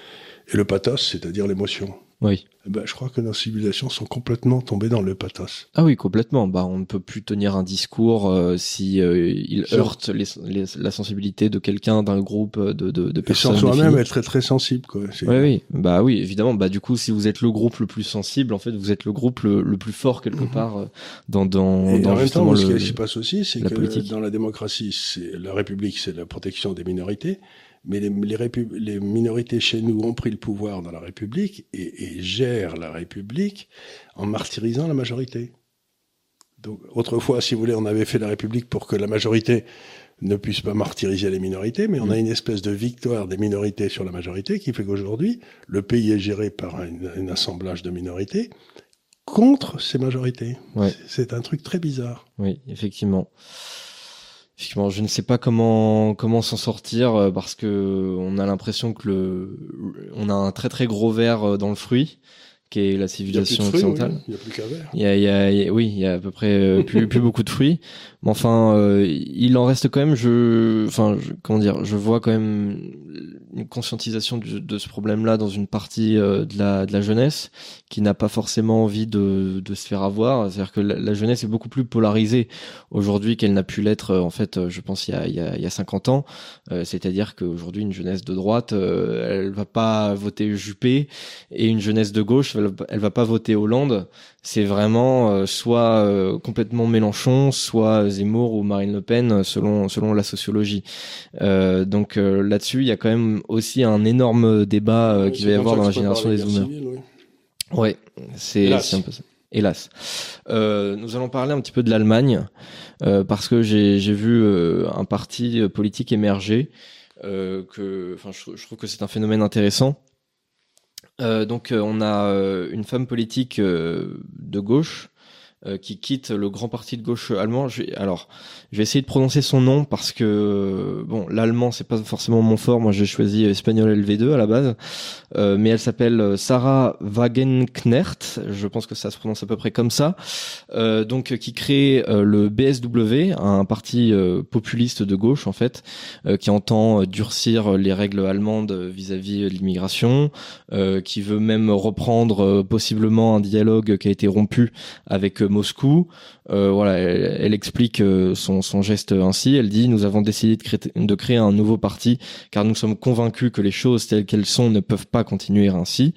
et le pathos, c'est-à-dire l'émotion. Oui. Ben, je crois que nos civilisations sont complètement tombées dans le pathos. Ah oui, complètement. Bah, on ne peut plus tenir un discours euh, si euh, il Sur- heurte les, les- la sensibilité de quelqu'un, d'un groupe, de, de, de Et personnes. sans soi-même être très très sensible, quoi. Oui, oui, bah oui, évidemment. Bah du coup, si vous êtes le groupe le plus sensible, en fait, vous êtes le groupe le, le plus fort quelque Mhm. part euh, dans dans, Et dans en même temps, ce le. qui se passe aussi, c'est la que politique. dans la démocratie, c'est la République, c'est la protection des minorités, mais les, les, répu- les minorités chez nous ont pris le pouvoir dans la République et, et gèrent la République en martyrisant la majorité. Donc, autrefois, si vous voulez, on avait fait la République pour que la majorité ne puisse pas martyriser les minorités, mais on a une espèce de victoire des minorités sur la majorité qui fait qu'aujourd'hui, le pays est géré par un, un assemblage de minorités contre ces majorités. Ouais. C'est un truc très bizarre. Oui, effectivement. Effectivement, je ne sais pas comment comment s'en sortir euh, parce que on a l'impression que le on a un très très gros verre euh, dans le fruit qui est la civilisation occidentale. il n'y a plus qu'un verre. Il y a, il y oui, il y a à peu près euh, plus, plus beaucoup de fruits. Mais enfin, euh, il en reste quand même. Je, enfin, je- comment dire, je vois quand même une conscientisation de ce problème-là dans une partie euh, de la de la jeunesse qui n'a pas forcément envie de de se faire avoir. C'est-à-dire que la, la jeunesse est beaucoup plus polarisée aujourd'hui qu'elle n'a pu l'être. euh, En fait, euh, je pense il y a il y a, il y a 50 ans. Euh, C'est-à-dire qu'aujourd'hui, une jeunesse de droite, elle va pas voter Juppé et une jeunesse de gauche, elle, elle va pas voter Hollande. C'est vraiment soit complètement Mélenchon, soit Zemmour ou Marine Le Pen, euh, selon selon la sociologie. Euh, donc euh, là-dessus, il y a quand même aussi un énorme débat euh, qu'il va y avoir dans la génération des Zoomers. Ouais, c'est un peu ça. Hélas. Nous allons parler un petit peu de l'Allemagne parce que j'ai vu un parti politique émerger. Que, enfin, je, je trouve que c'est un phénomène intéressant. Euh, donc, euh, on a euh, une femme politique de gauche euh, qui quitte le grand parti de gauche allemand. Je alors, je vais essayer de prononcer son nom parce que bon, l'allemand c'est pas forcément mon fort. Moi, j'ai choisi espagnol LV2 à la base, Euh, mais elle s'appelle euh, Sarah Wagenknecht. Je pense que ça se prononce à peu près comme ça. Euh, donc, qui crée euh, le BSW, un parti euh, populiste de gauche en fait, qui entend durcir les règles allemandes vis-à-vis de l'immigration, qui veut même reprendre possiblement un dialogue qui a été rompu avec Moscou. Euh, voilà, elle, elle explique euh, son, son geste ainsi. Elle dit nous avons décidé de créer, de créer un nouveau parti car nous sommes convaincus que les choses telles qu'elles sont ne peuvent pas continuer ainsi.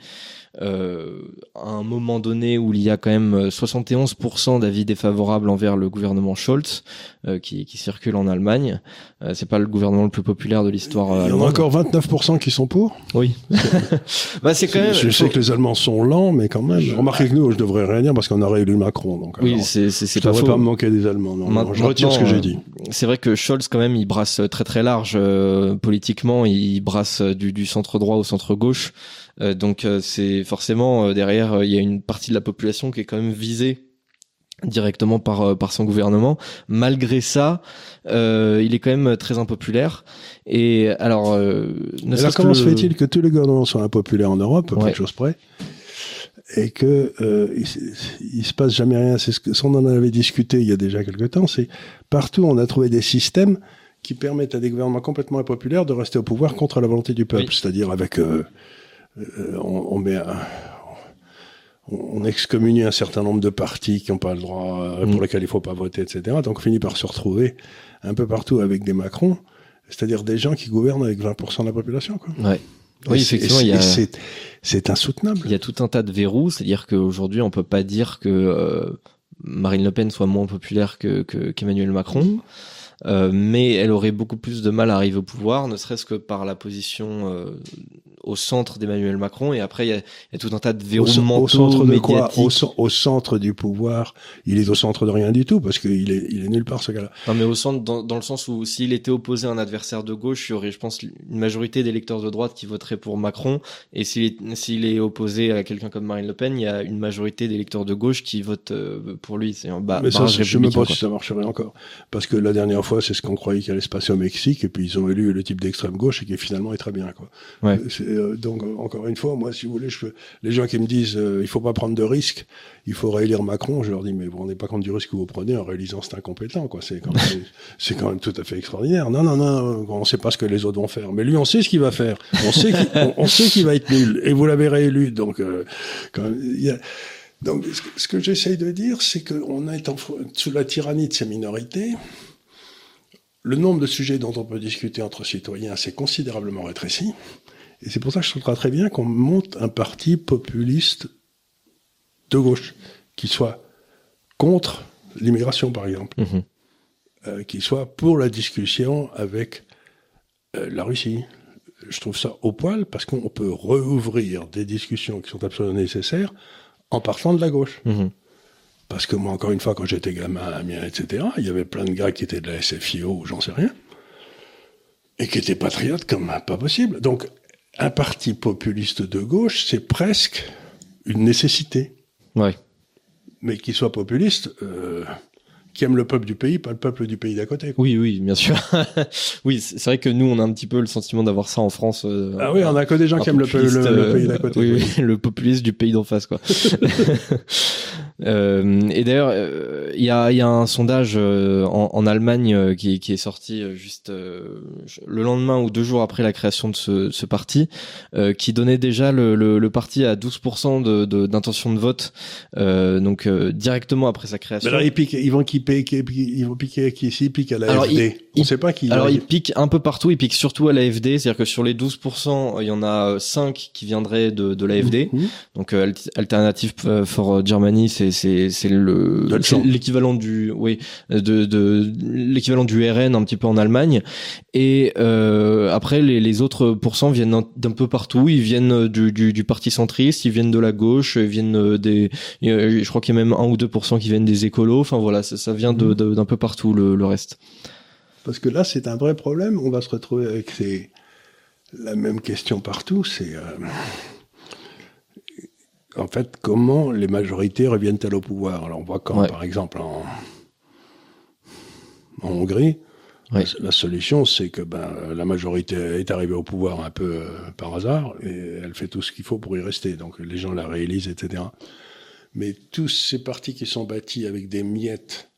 Euh, à un moment donné où il y a quand même euh, 71% d'avis défavorables envers le gouvernement Scholz euh, qui, qui circule en Allemagne. Euh, c'est pas le gouvernement le plus populaire de l'histoire euh, Il y en a allemande. encore 29% qui sont pour. Oui. *laughs* bah c'est quand même. Je sais que les Allemands sont lents, mais quand même. Remarquez que nous, je devrais rien dire parce qu'on a réélu Macron. Donc, Oui, alors, c'est c'est pas pas me manquer des Allemands. Non, je retire ce que j'ai euh, dit. C'est vrai que Scholz quand même il brasse très très large euh, politiquement, il brasse euh, du, du centre droit au centre gauche. Donc c'est forcément derrière il y a une partie de la population qui est quand même visée directement par par son gouvernement. Malgré ça, euh, il est quand même très impopulaire. Et alors, euh, comment se fait-il que tous les gouvernements soient impopulaires en Europe, ouais. quelque chose près et que euh, il, se passe jamais rien? C'est ce que on en avait discuté il y a déjà quelque temps. C'est partout on a trouvé des systèmes qui permettent à des gouvernements complètement impopulaires de rester au pouvoir contre la volonté du peuple. C'est-à-dire avec euh, euh, on, on, met un, on excommunie un certain nombre de partis qui n'ont pas le droit, euh, pour mm. lesquels il faut pas voter, etc. Donc on finit par se retrouver un peu partout avec des Macron, c'est-à-dire des gens qui gouvernent avec 20% de la population. Quoi. Ouais. Oui, effectivement, il y a... c'est insoutenable. Il y a tout un tas de verrous, c'est-à-dire qu'aujourd'hui, on peut pas dire que euh, Marine Le Pen soit moins populaire que qu'Emmanuel Macron. Euh, mais elle aurait beaucoup plus de mal à arriver au pouvoir, ne serait-ce que par la position euh, au centre d'Emmanuel Macron. Et après, il y, a, tout un tas de verrous au, mentaux, au centre de quoi au, centre du pouvoir, il est au centre de rien du tout parce qu'il est, il est nulle part ce gars-là. Non, mais au centre, dans, dans le sens où s'il était opposé à un adversaire de gauche, il y aurait, je pense, une majorité d'électeurs de droite qui voteraient pour Macron. Et s'il est, s'il est opposé à quelqu'un comme Marine Le Pen, il y a une majorité d'électeurs de gauche qui votent euh, pour lui. C'est un bas. Mais ça, je me pas si ça marcherait encore, parce que la dernière fois, c'est ce qu'on croyait qu'il allait se passer au Mexique, et puis ils ont élu le type d'extrême gauche et qui finalement est très bien, quoi. Ouais. Euh, donc encore une fois, moi, si vous voulez, je les gens qui me disent euh, il faut pas prendre de risques, il faut réélire Macron, je leur dis mais vous rendez pas compte du risque que vous prenez en réalisant cet incompétent, quoi. C'est quand même, *laughs* c'est quand même tout à fait extraordinaire. Non, non, non, on sait pas ce que les autres vont faire, mais lui, on sait ce qu'il va faire. On sait qu'il on, sait qu'il va être nul, et vous l'avez réélu, donc euh, quand même, il y a, donc, ce que j'essaye de dire, c'est qu'on est sous la tyrannie de ces minorités. Le nombre de sujets dont on peut discuter entre citoyens s'est considérablement rétréci. Et c'est pour ça que je trouverais très bien qu'on monte un parti populiste de gauche, qui soit contre l'immigration, par exemple, mhm. euh, qui soit pour la discussion avec euh, la Russie. Je trouve ça au poil parce qu'on peut rouvrir des discussions qui sont absolument nécessaires en partant de la gauche. Mhm. Parce que moi, encore une fois, quand j'étais gamin à Amiens, etc., il y avait plein de gars qui étaient de la SFIO ou j'en sais rien, et qui étaient patriotes comme pas possible. Donc, un parti populiste de gauche, c'est presque une nécessité. Ouais. Mais qu'il soit populiste, euh, qui aime le peuple du pays, pas le peuple du pays d'à côté. Oui, oui, bien sûr. *laughs* oui, c'est vrai que nous, on a un petit peu le sentiment d'avoir ça en France. Euh, ah oui, on a que des gens qui aiment le, le, pays d'à côté. Oui, oui, le populiste du pays d'en face, quoi. *laughs* euh, et d'ailleurs, euh, il y, a, y, a, un sondage euh, en, en, Allemagne qui, qui, est sorti juste le lendemain ou deux jours après la création de ce, ce parti, qui donnait déjà le, le, parti à 12% d'intention de, de, vote, donc directement après sa création. Mais là, ils, ils vont qui ils vont piquer qui ici, piquent à la alors, FD. Il, on sait pas qui. Alors, ils piquent un peu partout, ils piquent surtout à l'AFD, c'est-à-dire que sur les 12%, il y en a 5 qui viendraient de, de l'AFD. Mhm. Donc, Alternative for Germany, c'est, c'est, c'est le, l'équivalent du, oui, de, de, l'équivalent du RN un petit peu en Allemagne. Et, euh, après, les, les autres pourcents viennent d'un peu partout. Ils viennent du, du, du parti centriste, ils viennent de la gauche, ils viennent des, je crois qu'il y a même 1 ou 2% qui viennent des écolos. Enfin, voilà, ça, ça vient d'un de, d'un peu partout le, le reste. Parce que là, c'est un vrai problème. On va se retrouver avec ces... la même question partout. C'est euh... en fait comment les majorités reviennent-elles au pouvoir? Alors on voit quand, par exemple, en, en Hongrie, ouais. la solution, c'est que ben, la majorité est arrivée au pouvoir un peu euh, par hasard et elle fait tout ce qu'il faut pour y rester. Donc les gens la réalisent, etc. Mais tous ces partis qui sont bâtis avec des miettes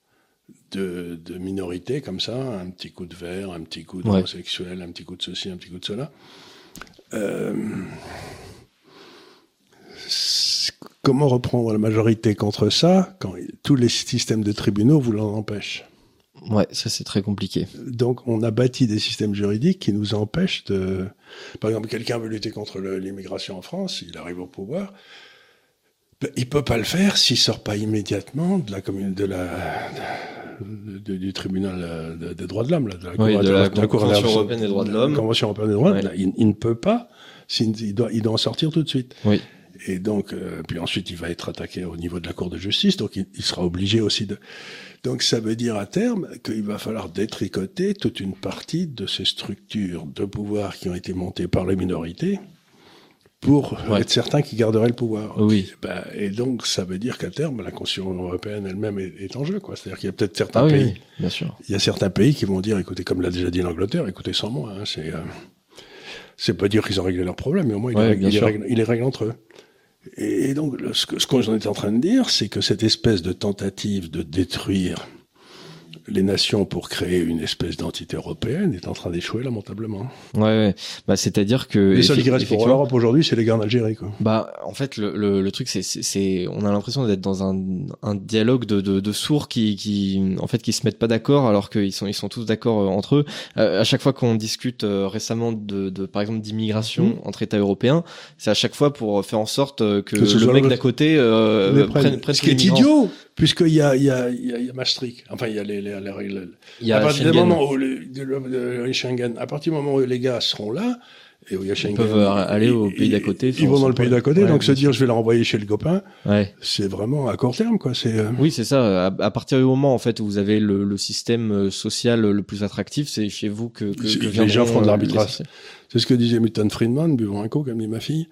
de, de minorités comme ça, un petit coup de vert, un petit coup d'homosexuel, ouais. un petit coup de ceci, un petit coup de cela. Euh, comment reprendre la majorité contre ça quand tous les systèmes de tribunaux vous l'en empêchent? Ouais, ça c'est très compliqué. Donc on a bâti des systèmes juridiques qui nous empêchent de... Par exemple, quelqu'un veut lutter contre l'immigration en France, il arrive au pouvoir, il peut pas le faire s'il sort pas immédiatement de la commune, de la, de, du tribunal des droits de l'homme, de la, oui, de la, Convention européenne des droits de l'homme. Convention européenne des droits il, ne peut pas, il doit, il doit en sortir tout de suite. Oui. Et donc, euh, puis ensuite, il va être attaqué au niveau de la Cour de justice, donc il, il sera obligé aussi de. Donc, ça veut dire à terme qu'il va falloir détricoter toute une partie de ces structures de pouvoir qui ont été montées par les minorités pour Ouais. être certain qu'ils garderaient le pouvoir. Oui. Ben, et donc, ça veut dire qu'à terme, la Constitution européenne elle-même est, est en jeu. quoi. C'est-à-dire qu'il y a peut-être certains Ah pays oui, bien sûr. il y a certains pays qui vont dire, écoutez, comme l'a déjà dit l'Angleterre, écoutez sans moi. Hein, c'est, euh, c'est pas dire qu'ils ont réglé leurs problèmes, mais au moins Ouais, les règlent- ils les règlent entre eux. Et, donc, le- ce, que, ce qu'on est en train de dire, c'est que cette espèce de tentative de détruire les nations pour créer une espèce d'entité européenne est en train d'échouer lamentablement. Ouais, ouais. Bah, c'est-à-dire que. Les seuls qui restent pour l'Europe aujourd'hui, c'est les guerres d'Algérie. Quoi. Bah, en fait, le, le, le truc, c'est, c'est, on a l'impression d'être dans un, un dialogue de, de, de sourds qui, qui, en fait, qui se mettent pas d'accord, alors qu'ils sont, ils sont tous d'accord euh, entre eux. Euh, à chaque fois qu'on discute euh, récemment de, de, par exemple, d'immigration Mhm. entre États européens, c'est à chaque fois pour faire en sorte euh, que, le mec d'à côté euh, prenne, prennent. prenne ce qui est idiot, puisqu'il y a, il y, a, il y, a, il y a Maastricht. Enfin, il y a les, les, les règles. Il y à a partir du Schengen. moment où le, de, de- de Schengen, à partir du moment où les gars seront là, et où il y a Schengen, peuvent aller au ils- pays d'à ils- côté Ils, vont dans le pays d'à côté, donc se dire je vais le renvoyer chez le copain, Ouais. c'est vraiment à court terme, quoi. C'est euh, Oui, c'est ça. À, à partir du moment en fait où vous avez le, le système euh, social le plus attractif, c'est chez vous que, que, que les gens font de euh, l'arbitrage. les c'est ce que disait Milton Friedman, buvons un coup, comme dit ma fille.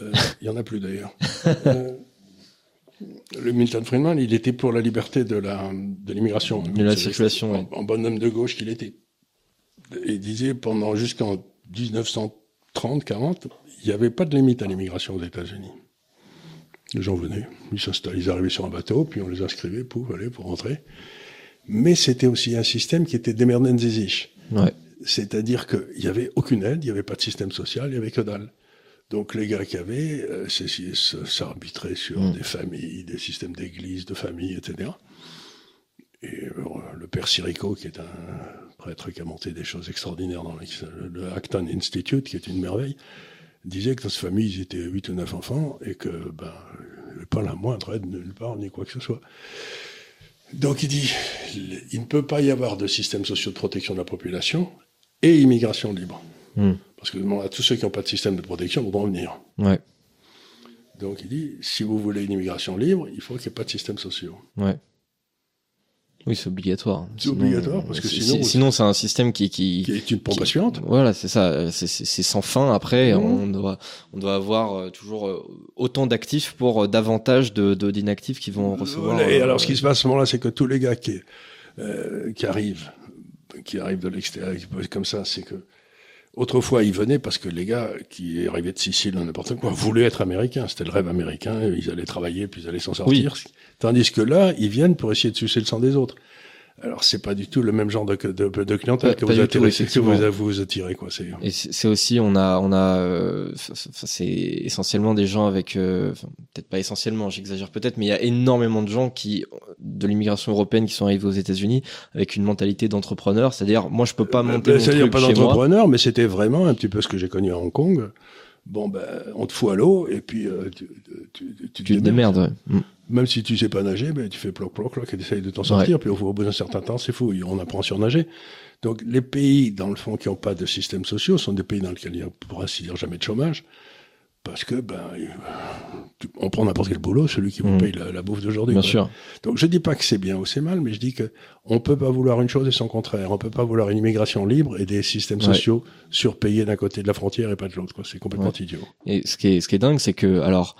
Euh, Il y en a plus d'ailleurs. Euh, *laughs* le Milton Friedman, il était pour la liberté de la de l'immigration, De la circulation, en, en bonhomme de gauche qu'il était. Il disait pendant jusqu'en 1930-40, il n'y avait pas de limite à l'immigration aux États-Unis. Les gens venaient, ils s'installaient, ils arrivaient sur un bateau, puis on les inscrivait, pouf, allez, pour rentrer. Mais c'était aussi un système qui était démerdenzesisch. Ouais. C'est-à-dire qu'il n'y avait aucune aide, il n'y avait pas de système social, il n'y avait que dalle. Donc les gars qui avaient, euh, ça s'arbitrait sur Mm. des familles, des systèmes d'église, de famille, etc. Et euh, le père Sirico, qui est un prêtre qui a monté des choses extraordinaires dans le, le Acton Institute, qui est une merveille, disait que dans cette famille, ils étaient huit ou neuf enfants et que ben, il n'y avait pas la moindre aide nulle part, ni quoi que ce soit. Donc il dit, il ne peut pas y avoir de système social de protection de la population et immigration libre. Hmm. Parce que demande à tous ceux qui n'ont pas de système de protection voudront venir. Ouais. Donc il dit, si vous voulez une immigration libre, il faut qu'il n'y ait pas de système social. Ouais. Oui, c'est obligatoire. C'est obligatoire, parce que sinon- c'est- sinon c'est un système qui qui, Qui est une pompe qui-. Voilà, c'est ça. C'est- sans fin. Après, Mhm. on doit on doit avoir euh, toujours euh, autant d'actifs pour euh, davantage de d'inactifs qui vont recevoir. Voilà. Et euh, alors, ce qui se passe à ce moment-là, c'est que tous les gars qui, euh, qui arrivent, qui arrivent de l'extérieur, qui peuvent- comme ça, c'est que autrefois ils venaient parce que les gars qui arrivaient de Sicile ou n'importe quoi voulaient être américains. C'était le rêve américain. Ils allaient travailler puis ils allaient s'en sortir. Tandis que là, ils viennent pour essayer de sucer le sang des autres. Alors, c'est pas du tout le même genre de, de, de clientèle Pas- que, vous attirez, tout, que vous, vous attirez, quoi. C'est, Et c'est aussi, on a, on a, euh, c'est essentiellement des gens avec, euh, enfin, peut-être pas essentiellement, j'exagère peut-être, mais il y a énormément de gens qui, de l'immigration européenne, qui sont arrivés aux États-Unis avec une mentalité d'entrepreneur, c'est-à-dire, moi, je peux pas monter Ben, mon c'est-à-dire pas d'entrepreneur, mais c'était vraiment un petit peu ce que j'ai connu à Hong Kong. Bon, ben, on te fout à l'eau, et puis euh, tu, tu, tu, tu te démerdes, ouais. Mm. Même si tu sais pas nager, ben, tu fais ploc, ploc, ploc, et tu essayes de t'en sortir, puis au, bout d'un certain temps, c'est fou, on apprend à surnager. Donc, les pays, dans le fond, qui n'ont pas de système sociaux, sont des pays dans lesquels il n'y a, pour ainsi dire, jamais de chômage. Parce que, ben, euh, on prend n'importe quel boulot, celui qui vous Mhm. paye la, la bouffe d'aujourd'hui. Bien quoi. sûr. Donc je dis pas que c'est bien ou c'est mal, mais je dis que on peut pas vouloir une chose et son contraire. On peut pas vouloir une immigration libre et des systèmes Ouais. sociaux surpayés d'un côté de la frontière et pas de l'autre. C'est complètement Ouais. idiot. Et ce qui est, ce qui est dingue, c'est que, alors,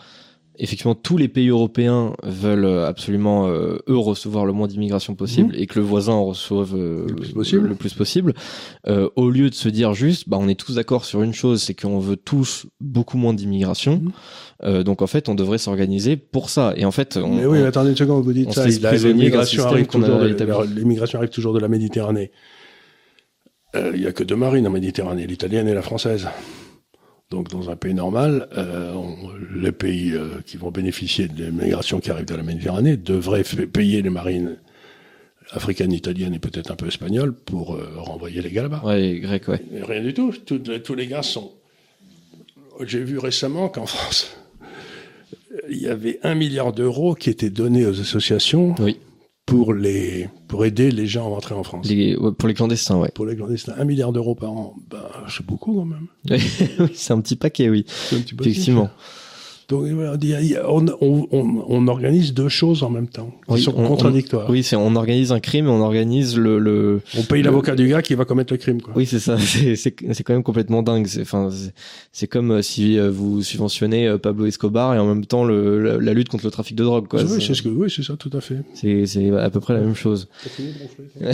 effectivement, tous les pays européens veulent euh, absolument, euh, eux, recevoir le moins d'immigration possible et que le voisin en reçoive euh, Mhm. Le plus possible. le plus possible. Euh, au lieu de se dire juste, bah, on est tous d'accord sur une chose, c'est qu'on veut tous beaucoup moins d'immigration. Mhm. Donc, en fait, on devrait s'organiser pour ça. Et en fait, on, mais oui, on- attendez une seconde, vous dites on ça. L'immigration arrive, arrive toujours de la Méditerranée. Il y a que deux marines en Méditerranée, l'italienne et la française. Donc, dans un pays normal, euh, on- les pays euh, qui vont bénéficier de l'immigration qui arrive de la Méditerranée devraient payer les marines africaines, italiennes et peut-être un peu espagnoles pour euh, renvoyer les gars là-bas. ouais, grec, ouais. Rien du tout. Tous, tous les gars sont. J'ai vu récemment qu'en France, il y avait un milliard d'euros qui étaient donnés aux associations Oui. Pour, les, pour aider les gens à rentrer en France. Les- pour les clandestins, ouais. Pour les clandestins, un milliard d'euros par an, ben, c'est beaucoup quand même. *laughs* oui, c'est un petit paquet, oui. Un petit Effectivement. Donc on, organise deux choses en même temps, qui oui, sont on, contradictoires. oui, c'est on organise un crime et on organise le. le on paye l'avocat du gars qui va commettre le crime. Quoi. Oui, c'est ça. *laughs* C'est c'est quand même complètement dingue. C'est enfin c'est comme euh, si euh, vous subventionnez euh, Pablo Escobar et en même temps le, la, la lutte contre le trafic de drogue. Quoi. Oui, c'est ce que oui, c'est ça, tout à fait. C'est c'est à peu près la même chose. *laughs*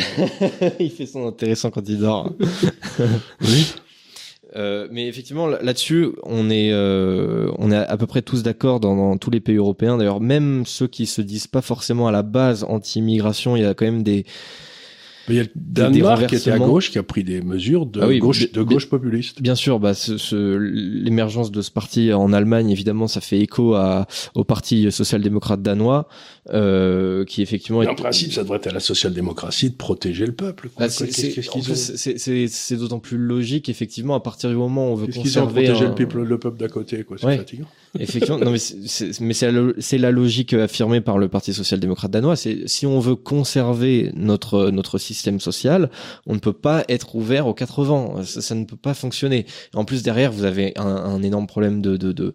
il fait son intéressant quand il dort. *laughs* oui. Euh, mais effectivement, là-dessus, on est, euh, on est à peu près tous d'accord dans, tous les pays européens. D'ailleurs, même ceux qui se disent pas forcément à la base anti-immigration, il y a quand même des, mais il y a le Danemark qui était à gauche qui a pris des mesures de ah oui, gauche, de gauche populiste. Bien sûr, bah, ce, ce, l'émergence de ce parti en Allemagne, évidemment, ça fait écho à, au parti social-démocrate danois, euh, qui effectivement. Mais en principe, ça devrait être à la social-démocratie de protéger le peuple. Bah, c'est, c'est, d'autant plus logique, effectivement, à partir du moment où on veut qu'est-ce conserver. un... le peuple, le peuple d'à côté, quoi. C'est ouais. fatigant. Effectivement, non mais c'est, la, logique affirmée par le Parti social-démocrate danois. C'est si on veut conserver notre notre système social, on ne peut pas être ouvert aux quatre vents. Ça, ne peut pas fonctionner. En plus derrière, vous avez un, énorme problème de, de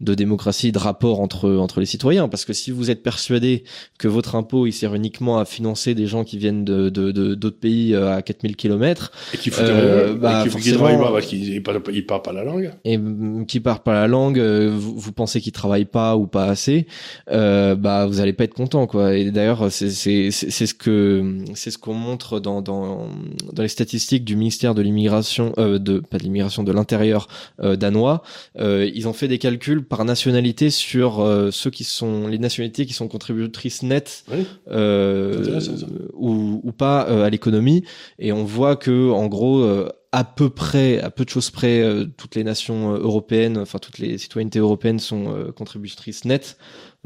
de démocratie, de rapport entre entre les citoyens. Parce que si vous êtes persuadé que votre impôt il sert uniquement à financer des gens qui viennent de de, de d'autres pays euh, à 4000 kilomètres et qui euh, bah, forcément- pas parce qu'ils parlent, pas la langue. et mm, qui parlent pas la langue, euh, vous, vous pensez qu'ils travaillent pas ou pas assez, euh, bah vous allez pas être content quoi. Et d'ailleurs c'est c'est c'est c'est ce que c'est ce qu'on montre dans dans dans les statistiques du ministère de l'immigration euh, de pas de l'immigration de l'intérieur euh, danois. Euh, ils ont fait des calculs par nationalité sur euh, ceux qui sont les nationalités qui sont contributrices nettes Oui. euh, ou, ou pas euh, à l'économie. Et on voit que en gros euh, à peu près à peu de choses près euh, toutes les nations européennes enfin toutes les citoyennetés européennes sont euh, contributrices nettes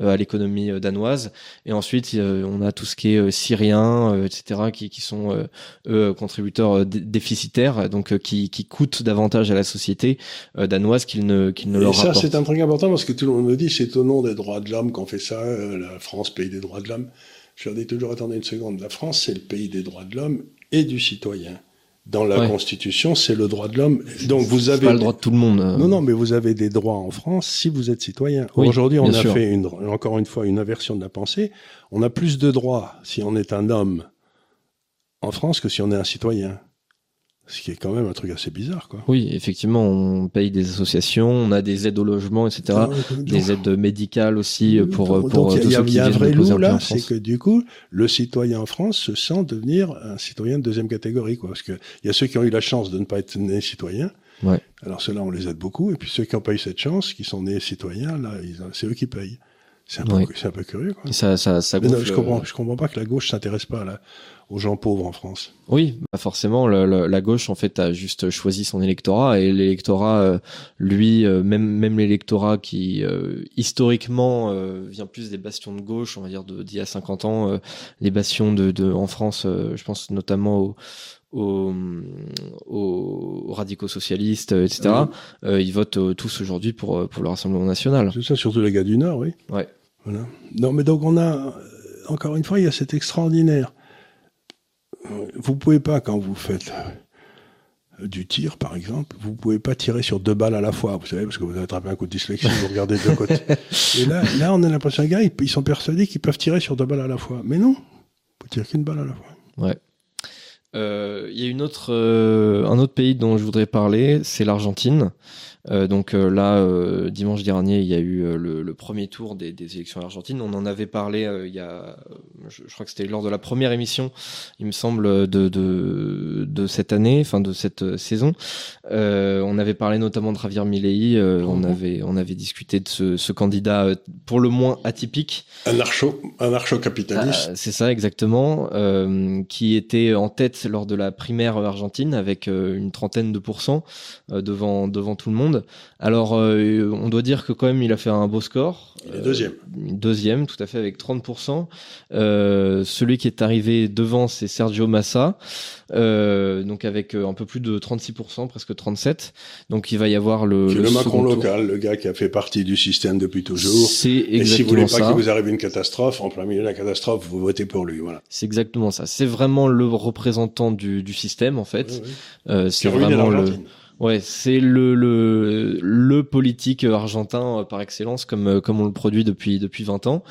à l'économie euh, danoise et ensuite euh, on a tout ce qui est euh, syrien euh, etc qui, qui sont euh, eux contributeurs euh, dé- déficitaires donc euh, qui, qui coûtent davantage à la société euh, danoise qu'ils ne qu'ils ne Et leur ça, rapportent c'est un truc important parce que tout le monde me dit c'est au nom des droits de l'homme qu'on fait ça, euh, la France, pays des droits de l'homme. Je leur dis toujours, attendez une seconde, la France, c'est le pays des droits de l'homme et du citoyen. Dans la Ouais. Constitution, c'est le droit de l'homme. Donc vous avez pas le droit de tout le monde euh. Non, non, mais vous avez des droits en France si vous êtes citoyen. Oui, Aujourd'hui, on a sûr. fait une, encore une fois une inversion de la pensée. On a plus de droits si on est un homme en France que si on est un citoyen. Ce qui est quand même un truc assez bizarre, quoi. Oui, effectivement, on paye des associations, on a des aides au logement, etc. Ah ouais, donc- Des aides médicales aussi pour pour Donc, euh, tous y a, ceux il qui y a un vrai loup là, c'est France. que du coup, le citoyen en France se sent devenir un citoyen de deuxième catégorie, quoi. Parce que il y a ceux qui ont eu la chance de ne pas être nés citoyens. Ouais. Alors ceux-là, on les aide beaucoup. Et puis ceux qui n'ont pas eu cette chance, qui sont nés citoyens, là, c'est eux qui payent. C'est un, peu- Ouais. c'est un peu curieux, quoi. Ça, ça, ça non, je euh, comprends, je comprends pas que la gauche s'intéresse pas là, aux gens pauvres en France. Oui, bah forcément, le- le- la gauche en fait a juste choisi son électorat et l'électorat, euh, lui, euh, même même l'électorat qui euh, historiquement vient plus des bastions de gauche, on va dire d'il y a 50 ans, les bastions de, de en France, je pense notamment aux aux, aux- aux radicaux socialistes, etc. Euh, ils votent euh, tous aujourd'hui pour pour le Rassemblement national. C'est ça, surtout les gars du Nord, oui. Ouais. Voilà. Non, mais donc on a, encore une fois, il y a cet extraordinaire. Euh, Vous pouvez pas, quand vous faites euh, du tir, par exemple, vous pouvez pas tirer sur deux balles à la fois, vous savez, parce que vous avez attrapé un coup de dyslexie, vous regardez de deux côtés. *laughs* Et là, là, on a l'impression, les gars, ils, ils sont persuadés qu'ils peuvent tirer sur deux balles à la fois. Mais non, faut tirer qu'une balle à la fois. Euh, Il y a une autre, euh, un autre pays dont je voudrais parler, c'est l'Argentine. Euh, donc euh, là, euh, dimanche dernier, il y a eu le, le premier tour des, des élections argentines. On en avait parlé il y a, je, je crois que c'était lors de la première émission, il me semble, de de, de cette année, enfin de cette saison. On avait parlé notamment de Javier Milei. On Mhm. avait on avait discuté de ce, ce candidat pour le moins atypique. Anarcho, anarcho-capitaliste. Euh, c'est ça exactement, euh, qui était en tête lors de la primaire argentine avec une trentaine de pourcents euh, devant devant tout le monde. Alors euh, on doit dire que quand même il a fait un beau score. Il est deuxième. Euh, deuxième, tout à fait avec 30%. Euh, celui qui est arrivé devant c'est Sergio Massa, donc avec un peu plus de 36%, presque 37. Donc il va y avoir le, le le Macron tour. local, le gars qui a fait partie du système depuis toujours. C'est Et si vous voulez exactement pas ça. qu'il vous arrive une catastrophe, en plein milieu de la catastrophe, vous votez pour lui, voilà. C'est exactement ça. C'est vraiment le représentant du, du système en fait. Oui, oui. Euh, Qui c'est vraiment le. Ouais, c'est le, le le politique argentin euh, par excellence, comme euh, comme on le produit depuis depuis 20 ans.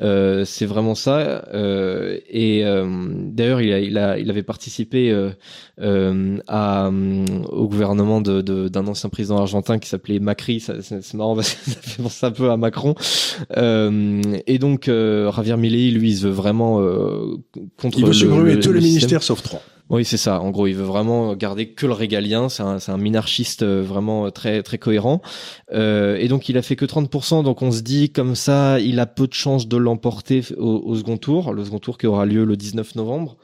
Euh, c'est vraiment ça. Euh, et euh, d'ailleurs, il a, il a il avait participé euh, à au gouvernement de d'un ancien président argentin qui s'appelait Macri. C'est marrant parce que *laughs* ça fait penser un peu à Macron. et donc Javier Milei, lui, il veut vraiment contre. Il veut supprimer tous les système. ministères sauf trois. Oui, c'est ça. En gros, il veut vraiment garder que le régalien. C'est un, un, minarchiste euh, vraiment très très cohérent. Euh, et donc, il a fait que 30%. Donc, on se dit comme ça, il a peu de chances de l'emporter au, second tour. Le second tour qui aura lieu le 19 novembre.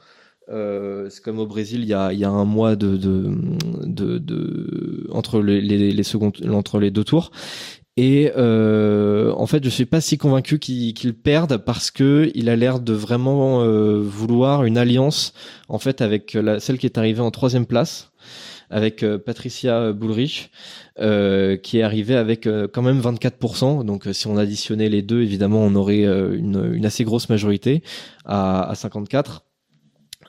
Euh, c'est comme au Brésil, il y a, il y a un mois de, de, de, entre les, les, les secondes, entre les deux tours. Et euh, en fait, je suis pas si convaincu qu'il qu perde parce que il a l'air de vraiment euh, vouloir une alliance en fait avec celle qui est arrivée en troisième place, avec euh, Patricia Bullrich, qui est arrivée avec quand même 24%. Donc, si on additionnait les deux, évidemment, on aurait une, une, assez grosse majorité à, à 54.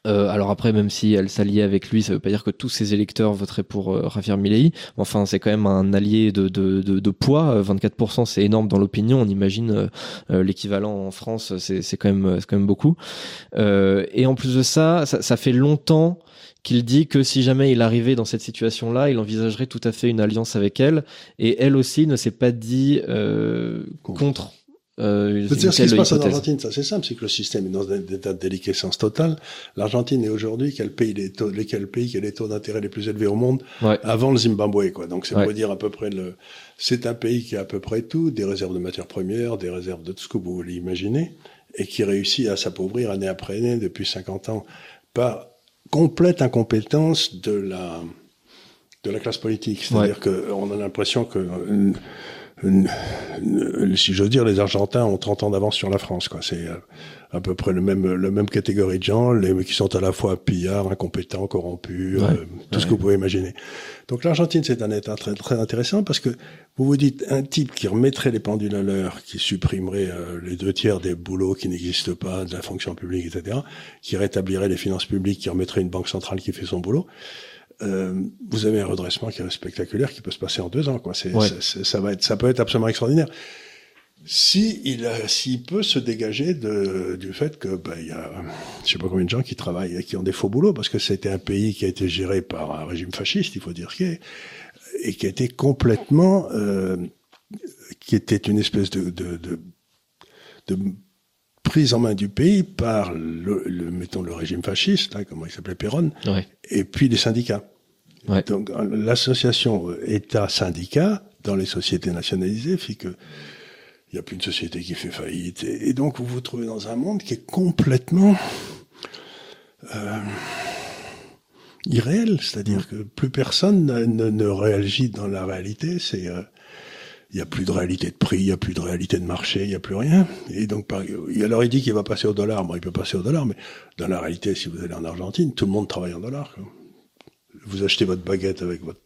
Euh, alors après, même si elle s'alliait avec lui, ça veut pas dire que tous ses électeurs voteraient pour euh, Javier Milei. Enfin, c'est quand même un allié de, de, de, de poids. 24%, euh, c'est énorme dans l'opinion. On imagine euh, euh, l'équivalent en France, c'est quand même, c'est quand même beaucoup. et en plus de ça, ça, ça fait longtemps qu'il dit que si jamais il arrivait dans cette situation-là, il envisagerait tout à fait une alliance avec elle. Et elle aussi ne s'est pas dit contre euh, ce qui se passe en Argentine, ça c'est simple, c'est que le système est dans un état de déliquescence totale. L'Argentine est aujourd'hui quel pays les taux, quel pays qui a les taux d'intérêt les plus élevés au monde ouais. avant le Zimbabwe, quoi. Donc c'est ouais. pour dire à peu près le. C'est un pays qui a à peu près tout, des réserves de matières premières, des réserves de tout ce que vous voulez imaginer, et qui réussit à s'appauvrir année après année depuis 50 ans par complète incompétence de la de la classe politique. C'est-à-dire ouais. qu'on a l'impression que si j'ose dire, les Argentins ont 30 ans d'avance sur la France. Quoi. C'est euh, à peu près le même, le même catégorie de gens, les qui sont à la fois pillards, incompétents, corrompus, ouais, euh, tout ouais. ce que vous pouvez imaginer. Donc l'Argentine, c'est un État très, très intéressant parce que vous vous dites un type qui remettrait les pendules à l'heure, qui supprimerait euh, les deux tiers des boulots qui n'existent pas, de la fonction publique, etc., qui rétablirait les finances publiques, qui remettrait une banque centrale qui fait son boulot. Euh, vous avez un redressement qui est spectaculaire, qui peut se passer en deux ans. Quoi. Ouais. ça va être, ça peut être absolument extraordinaire. Si il, s'il peut se dégager de, du fait que ben, il y a, je sais pas combien de gens qui travaillent, qui ont des faux boulots, parce que c'était un pays qui a été géré par un régime fasciste, il faut dire qui est, et qui a été complètement, euh, qui était une espèce de, de, de, de prise en main du pays par le, le mettons le régime fasciste, là, comment il s'appelait Perron, ouais. et puis les syndicats. Ouais. Donc l'association État-syndicat dans les sociétés nationalisées fait que il n'y a plus une société qui fait faillite, et, et, donc vous vous trouvez dans un monde qui est complètement euh, irréel, c'est-à-dire que plus personne ne, ne, ne, réagit dans la réalité, c'est euh, il n'y a plus de réalité de prix, il n'y a plus de réalité de marché, il n'y a plus rien. Et donc, alors il dit qu'il va passer au dollar. Bon, il peut passer au dollar, mais dans la réalité, si vous allez en Argentine, tout le monde travaille en dollars. Vous achetez votre baguette avec votre,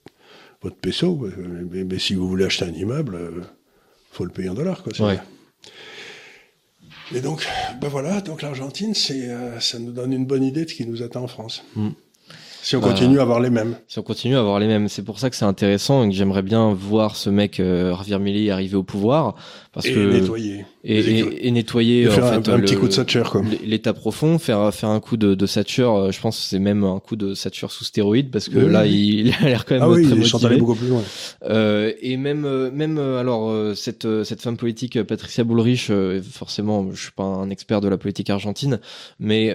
votre peso, mais, mais, si vous voulez acheter un immeuble, euh, faut le payer en dollars. Quoi, ouais. Et donc, ben voilà, donc l'Argentine, c'est, euh, ça nous donne une bonne idée de ce qui nous attend en France. Mm. Si on continue bah, à avoir les mêmes. Si on continue à avoir les mêmes. C'est pour ça que c'est intéressant et que j'aimerais bien voir ce mec, euh, Javier Milei, arriver au pouvoir. Parce et que, nettoyer. Et, et, et nettoyer, et faire en un, fait, un le, petit coup de quoi. L'état profond, faire, faire un coup de, de Thatcher, euh, je pense que c'est même un coup de Thatcher sous stéroïde parce que oui, là, oui. Il, il, a l'air quand même ah oui, très motivé. beaucoup plus loin. Euh, et même, euh, même, alors, euh, cette, cette femme politique, Patricia Bullrich, forcément, je suis pas un expert de la politique argentine, mais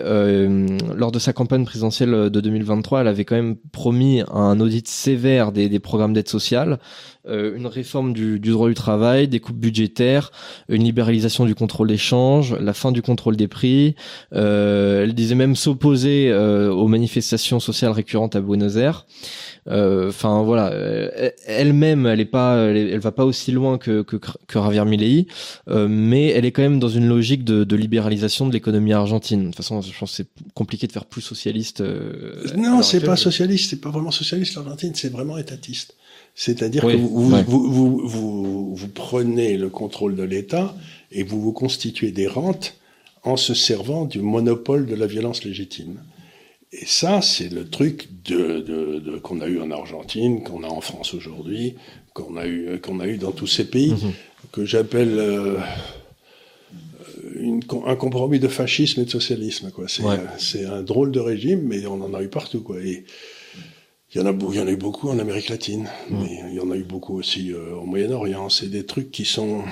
lors de sa campagne présidentielle de 2023, elle avait quand même promis un audit sévère des, des programmes d'aide sociale, euh, une réforme du, du, droit du travail, des coupes budgétaires, une libéralisation du contrôle des changes, la fin du contrôle des prix. Euh, elle disait même s'opposer euh, aux manifestations sociales récurrentes à Buenos Aires. Enfin voilà, elle-même, elle est pas, elle, est, elle, va pas aussi loin que que, que Javier Milei, mais elle est quand même dans une logique de, de libéralisation de l'économie argentine. De toute façon, je pense que c'est compliqué de faire plus socialiste. non, c'est pas socialiste, c'est pas vraiment socialiste l'Argentine, c'est vraiment étatiste. C'est-à-dire oui, que vous, ouais. vous, vous, vous, vous, prenez le contrôle de l'État et vous vous constituez des rentes en se servant du monopole de la violence légitime. Et ça, c'est le truc de, de, de qu'on a eu en Argentine, qu'on a en France aujourd'hui, qu'on a eu qu'on a eu dans tous ces pays, Mhm. que j'appelle euh, une, un compromis de fascisme et de socialisme. Quoi. C'est, Ouais. euh, c'est un drôle de régime, mais on en a eu partout. Quoi. Et il y en a, il y en a eu beaucoup en Amérique latine, mais il y en a eu beaucoup aussi euh, au Moyen-Orient. C'est des trucs qui sont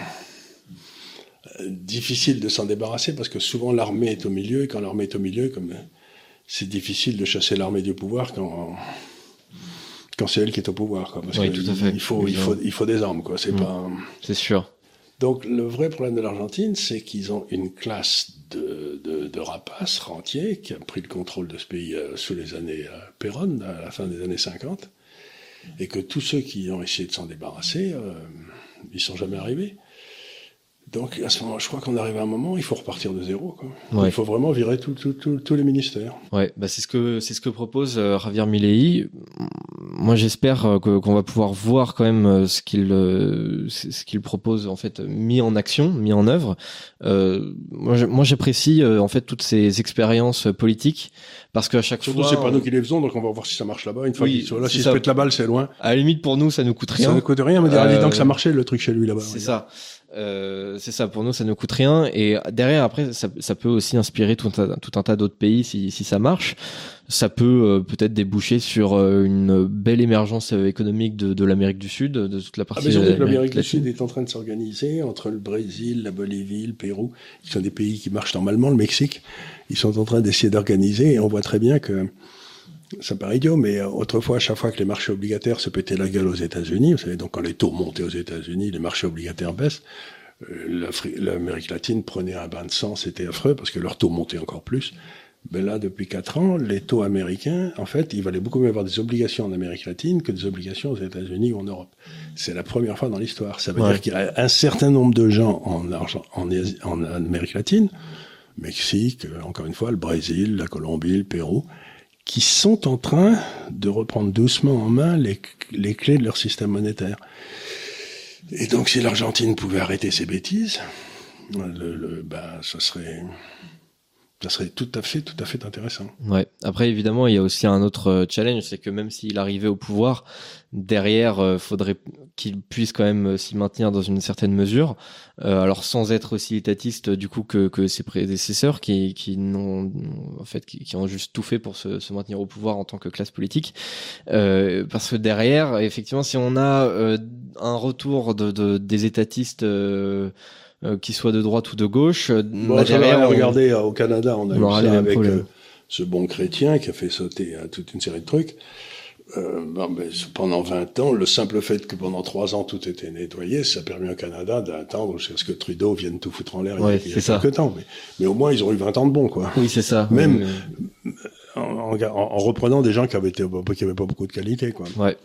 euh, difficiles de s'en débarrasser parce que souvent l'armée est au milieu et quand l'armée est au milieu, comme euh, c'est difficile de chasser l'armée du pouvoir quand quand c'est elle qui est au pouvoir. Quoi, parce Oui, que tout à fait. Il faut, il faut, il faut des armes. Quoi. C'est Mm. pas. C'est sûr. Donc le vrai problème de l'Argentine, c'est qu'ils ont une classe de, de, de rapaces rentiers qui a pris le contrôle de ce pays euh, sous les années euh, Perón, à la fin des années 50, et que tous ceux qui ont essayé de s'en débarrasser, euh, ils sont jamais arrivés. Donc à ce moment, je crois qu'on arrive à un moment, il faut repartir de zéro. Quoi. Ouais. Il faut vraiment virer tous les ministères. Ouais, bah c'est ce que c'est ce que propose euh, Javier Milei. Moi, j'espère euh, que- qu'on va pouvoir voir quand même euh, ce qu'il euh, ce qu'il propose en fait mis en action, mis en œuvre. Euh, moi, j'apprécie en fait toutes ces expériences politiques parce qu'à chaque Surtout, fois, c'est pas nous qui les faisons, donc on va voir si ça marche là-bas. Une fois Oui, qu'ils sont là, c'est s'ils se ça. pètent la balle, c'est loin. à la limite pour nous, ça nous coûte Ça rien. ne coûte rien, dira, dis donc, ça marchait le truc chez lui là-bas. C'est ça. Euh, c'est ça pour nous ça ne coûte rien et derrière après ça, ça peut aussi inspirer tout un, tas- tout un tas d'autres pays si, si ça marche ça peut euh, peut-être déboucher sur euh, une belle émergence économique de, de l'Amérique du Sud de toute la Ah, partie que l'Amérique du. Sud est en train de s'organiser entre le Brésil, la Bolivie, le Pérou, qui sont des pays qui marchent normalement, le Mexique. Ils sont en train d'essayer d'organiser et on voit très bien que ça paraît idiot, mais euh, autrefois, à chaque fois que les marchés obligataires se pétaient la gueule aux États-Unis, vous savez, donc quand les taux montaient aux États-Unis, les marchés obligataires baissent, euh, l'Amérique latine prenait un bain de sang, c'était affreux parce que leurs taux montaient encore plus. Ben là, depuis quatre ans, les taux américains, en fait, il valait beaucoup mieux avoir des obligations en Amérique latine que des obligations aux États-Unis ou en Europe. C'est la première fois dans l'histoire. Ça veut Ouais. dire qu'il y a un certain nombre de gens en, Argent- en, en Amérique latine, Mexique, euh, encore une fois, le Brésil, la Colombie, le Pérou, qui sont en train de reprendre doucement en main les, les clés de leur système monétaire. Et donc, si l'Argentine pouvait arrêter ses bêtises, le, le, ben, ça serait, ça serait tout à fait, tout à fait intéressant. Ouais. Après, évidemment, il y a aussi un autre euh, challenge, c'est que même s'il arrivait au pouvoir, derrière, euh, faudrait qu'il puisse quand même euh, s'y maintenir dans une certaine mesure. Euh, alors, sans être aussi étatiste du coup que, que ses prédécesseurs, qui, qui n'ont en fait qui, qui ont juste tout fait pour se, se maintenir au pouvoir en tant que classe politique. Euh, parce que derrière, effectivement, si on a euh, un retour de, de des étatistes. Euh, euh, qui soient de droite ou de gauche, euh, Bon, va, on- regardez, euh, au Canada, on a on eu ça avec euh, ce bon chrétien qui a fait sauter euh, toute une série de trucs. Euh, bon, ben, pendant 20 ans, le simple fait que pendant 3 ans tout était nettoyé, ça a permis au Canada d'attendre jusqu'à ce que Trudeau vienne tout foutre en l'air il y a- Ouais, il y a quelques temps. Mais, mais au moins, ils ont eu 20 ans de bon, quoi. Oui, c'est ça. Même- En, en- en reprenant des gens qui avaient, été, qui avaient pas beaucoup de qualité, quoi. Ouais.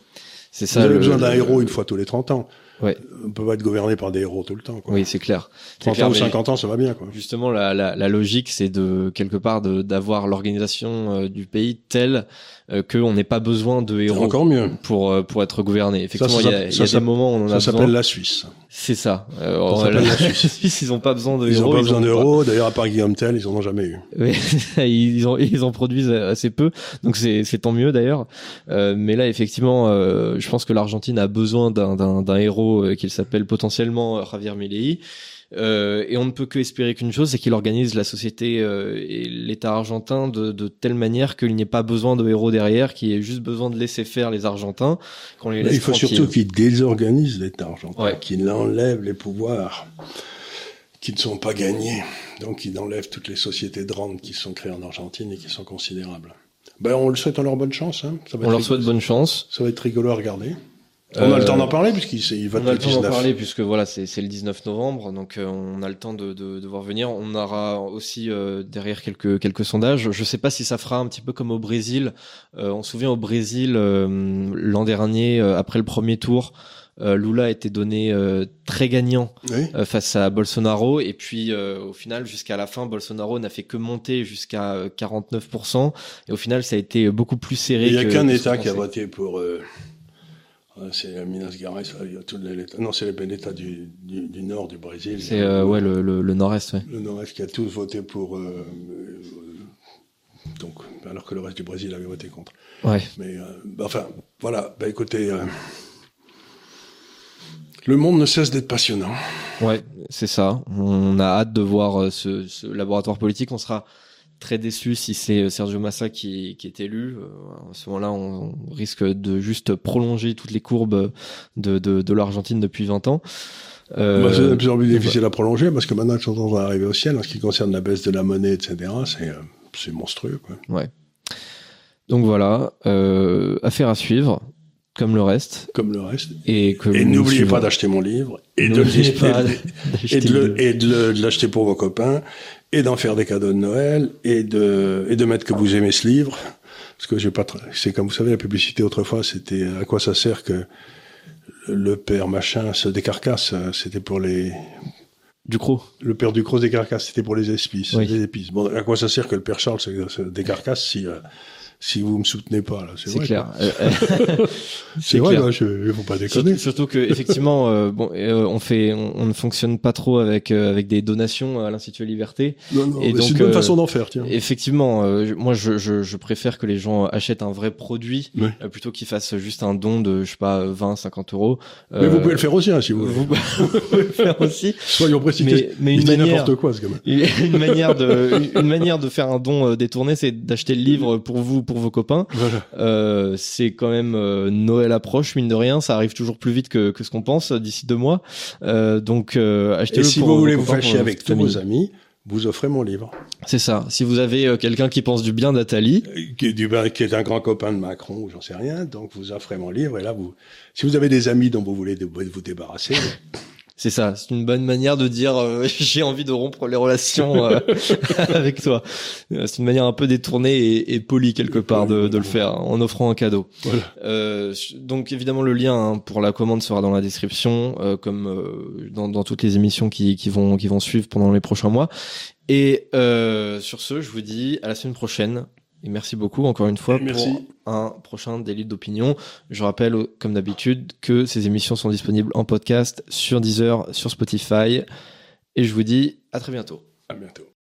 C'est Vous ça. avez le- besoin d'un héros une fois tous les 30 ans. Ouais. On peut pas être gouverné par des héros tout le temps, quoi. Oui, c'est clair. C'est 30 clair, ans ou mais 50 ans, ça va bien, quoi. Justement, la, la, la logique, c'est de quelque part d'avoir l'organisation euh, du pays telle euh, qu'on n'ait pas besoin de héros encore mieux. pour euh, pour être gouverné. Effectivement, ça il y a, il y a ça des moments où on en a Ça besoin. s'appelle la Suisse. C'est ça. Euh, on- s'appelle la Suisse. Ils ont pas besoin de Ils héros. ont pas besoin d'euros. D'ailleurs, à part Guillaume Tell, ils en ont jamais eu. Oui, *laughs* ils en ils en produisent assez peu, donc c'est c'est tant mieux d'ailleurs. Euh, mais là, effectivement, euh, je pense que l'Argentine a besoin d'un d'un d'un héros euh, qu'il s'appelle potentiellement euh, Javier Milei. Euh, et on ne peut que espérer qu'une chose, c'est qu'il organise la société euh, et l'État argentin de, de telle manière qu'il n'y ait pas besoin de héros derrière, qu'il ait juste besoin de laisser faire les Argentins, qu'on les laisse Il faut tranquilles. surtout qu'il désorganise l'État argentin, Ouais. qu'il enlève les pouvoirs qui ne sont pas gagnés. Donc, il enlève toutes les sociétés de rente qui sont créées en Argentine et qui sont considérables. Ben, on le souhaite leur bonne chance. Hein. Ça, va On leur souhaite bonne chance. ça va être rigolo à regarder. On a Euh, le temps d'en parler puisqu'il vote On a le temps d'en 19. parler puisque voilà c'est le 19 novembre donc euh, on a le temps de, de, de voir venir. On aura aussi euh, derrière quelques quelques sondages. Je sais pas si ça fera un petit peu comme au Brésil. Euh, on se souvient au Brésil euh, l'an dernier euh, après le premier tour. euh, Lula a été donné euh, très gagnant Oui. euh, face à Bolsonaro et puis euh, au final jusqu'à la fin Bolsonaro n'a fait que monter jusqu'à euh, 49% et au final ça a été beaucoup plus serré. Il n'y a qu'un État qui a voté pour. C'est Minas Gerais. il y a tous les États- Non, c'est les États du, du, du nord du Brésil. C'est euh, ouais le, le, le nord-est ouais. Le Nord-Est qui a tous voté pour. euh, euh, Donc, alors que le reste du Brésil avait voté contre. Ouais. Mais bah, enfin, voilà. Bah écoutez, le monde ne cesse d'être passionnant. Ouais, c'est ça. On a hâte de voir ce, ce laboratoire politique. On sera très déçu si c'est euh, Sergio Massa qui, qui est élu. Euh, à ce moment-là, on, risque de juste prolonger toutes les courbes de, de, de l'Argentine depuis 20 ans. Euh, bah, c'est de plus en plus difficile à prolonger parce que maintenant que on va arriver au ciel, en ce qui concerne la baisse de la monnaie, etc., c'est, euh, c'est monstrueux. Quoi. Ouais. Donc voilà, euh, affaire à suivre comme le reste. Comme le reste. Et, et n'oubliez pas d'acheter mon livre et de, *laughs* et de, et de l'acheter pour vos copains et d'en faire des cadeaux de Noël et de et de mettre que vous aimez ce livre parce que j'ai pas c'est comme vous savez la publicité autrefois c'était à quoi ça sert que le père machin se décarcasse c'était pour les Ducrot. Le père Ducrot se décarcasse, c'était pour les épices. Les épices. Bon, à quoi ça sert que le père Charles se, se décarcasse si euh, si vous me soutenez pas là, c'est clair. c'est vrai, *laughs* là, je, faut pas déconner. Surtout, que effectivement, euh, bon, euh, on fait, on, ne fonctionne pas trop avec euh, avec des donations à l'Institut Liberté. Non, non, et donc, c'est une bonne façon d'en faire, tiens. Effectivement, moi, je, je, je, préfère que les gens achètent un vrai produit plutôt qu'ils fassent juste un don de, je sais pas, 20, 50 euros. Mais vous pouvez le faire aussi, hein, si vous voulez. Vous, *laughs* pouvez le faire aussi. Soyons précis. Mais, mais une manière, n'importe quoi, ce gamin. *laughs* Une manière de, une manière de faire un don détourné, c'est d'acheter le livre pour vous pour vos copains. *laughs* Euh, c'est quand même euh, Noël approche, mine de rien, ça arrive toujours plus vite que, que ce qu'on pense d'ici deux mois. Euh, donc euh, achetez-le. Et si vous voulez vous fâcher avec tous vos amis, vous offrez mon livre. C'est ça. Si vous avez euh, quelqu'un qui pense du bien d'Atali, qui, qui est un grand copain de Macron ou j'en sais rien, donc vous offrez mon livre et là vous, si vous avez des amis dont vous voulez vous débarrasser. *laughs* C'est ça, c'est une bonne manière de dire euh, *laughs* j'ai envie de rompre les relations euh, *laughs* avec toi. Euh, c'est une manière un peu détournée et, et polie quelque part de, de, le faire en offrant un cadeau. Voilà. donc évidemment le lien hein, pour la commande sera dans la description, comme dans, dans, toutes les émissions qui, qui, vont qui vont suivre pendant les prochains mois. Et sur ce, je vous dis à la semaine prochaine et merci beaucoup encore une fois pour un prochain délit d'opinion. Je rappelle, comme d'habitude, que ces émissions sont disponibles en podcast sur Deezer, sur Spotify. Et je vous dis à très bientôt. À bientôt.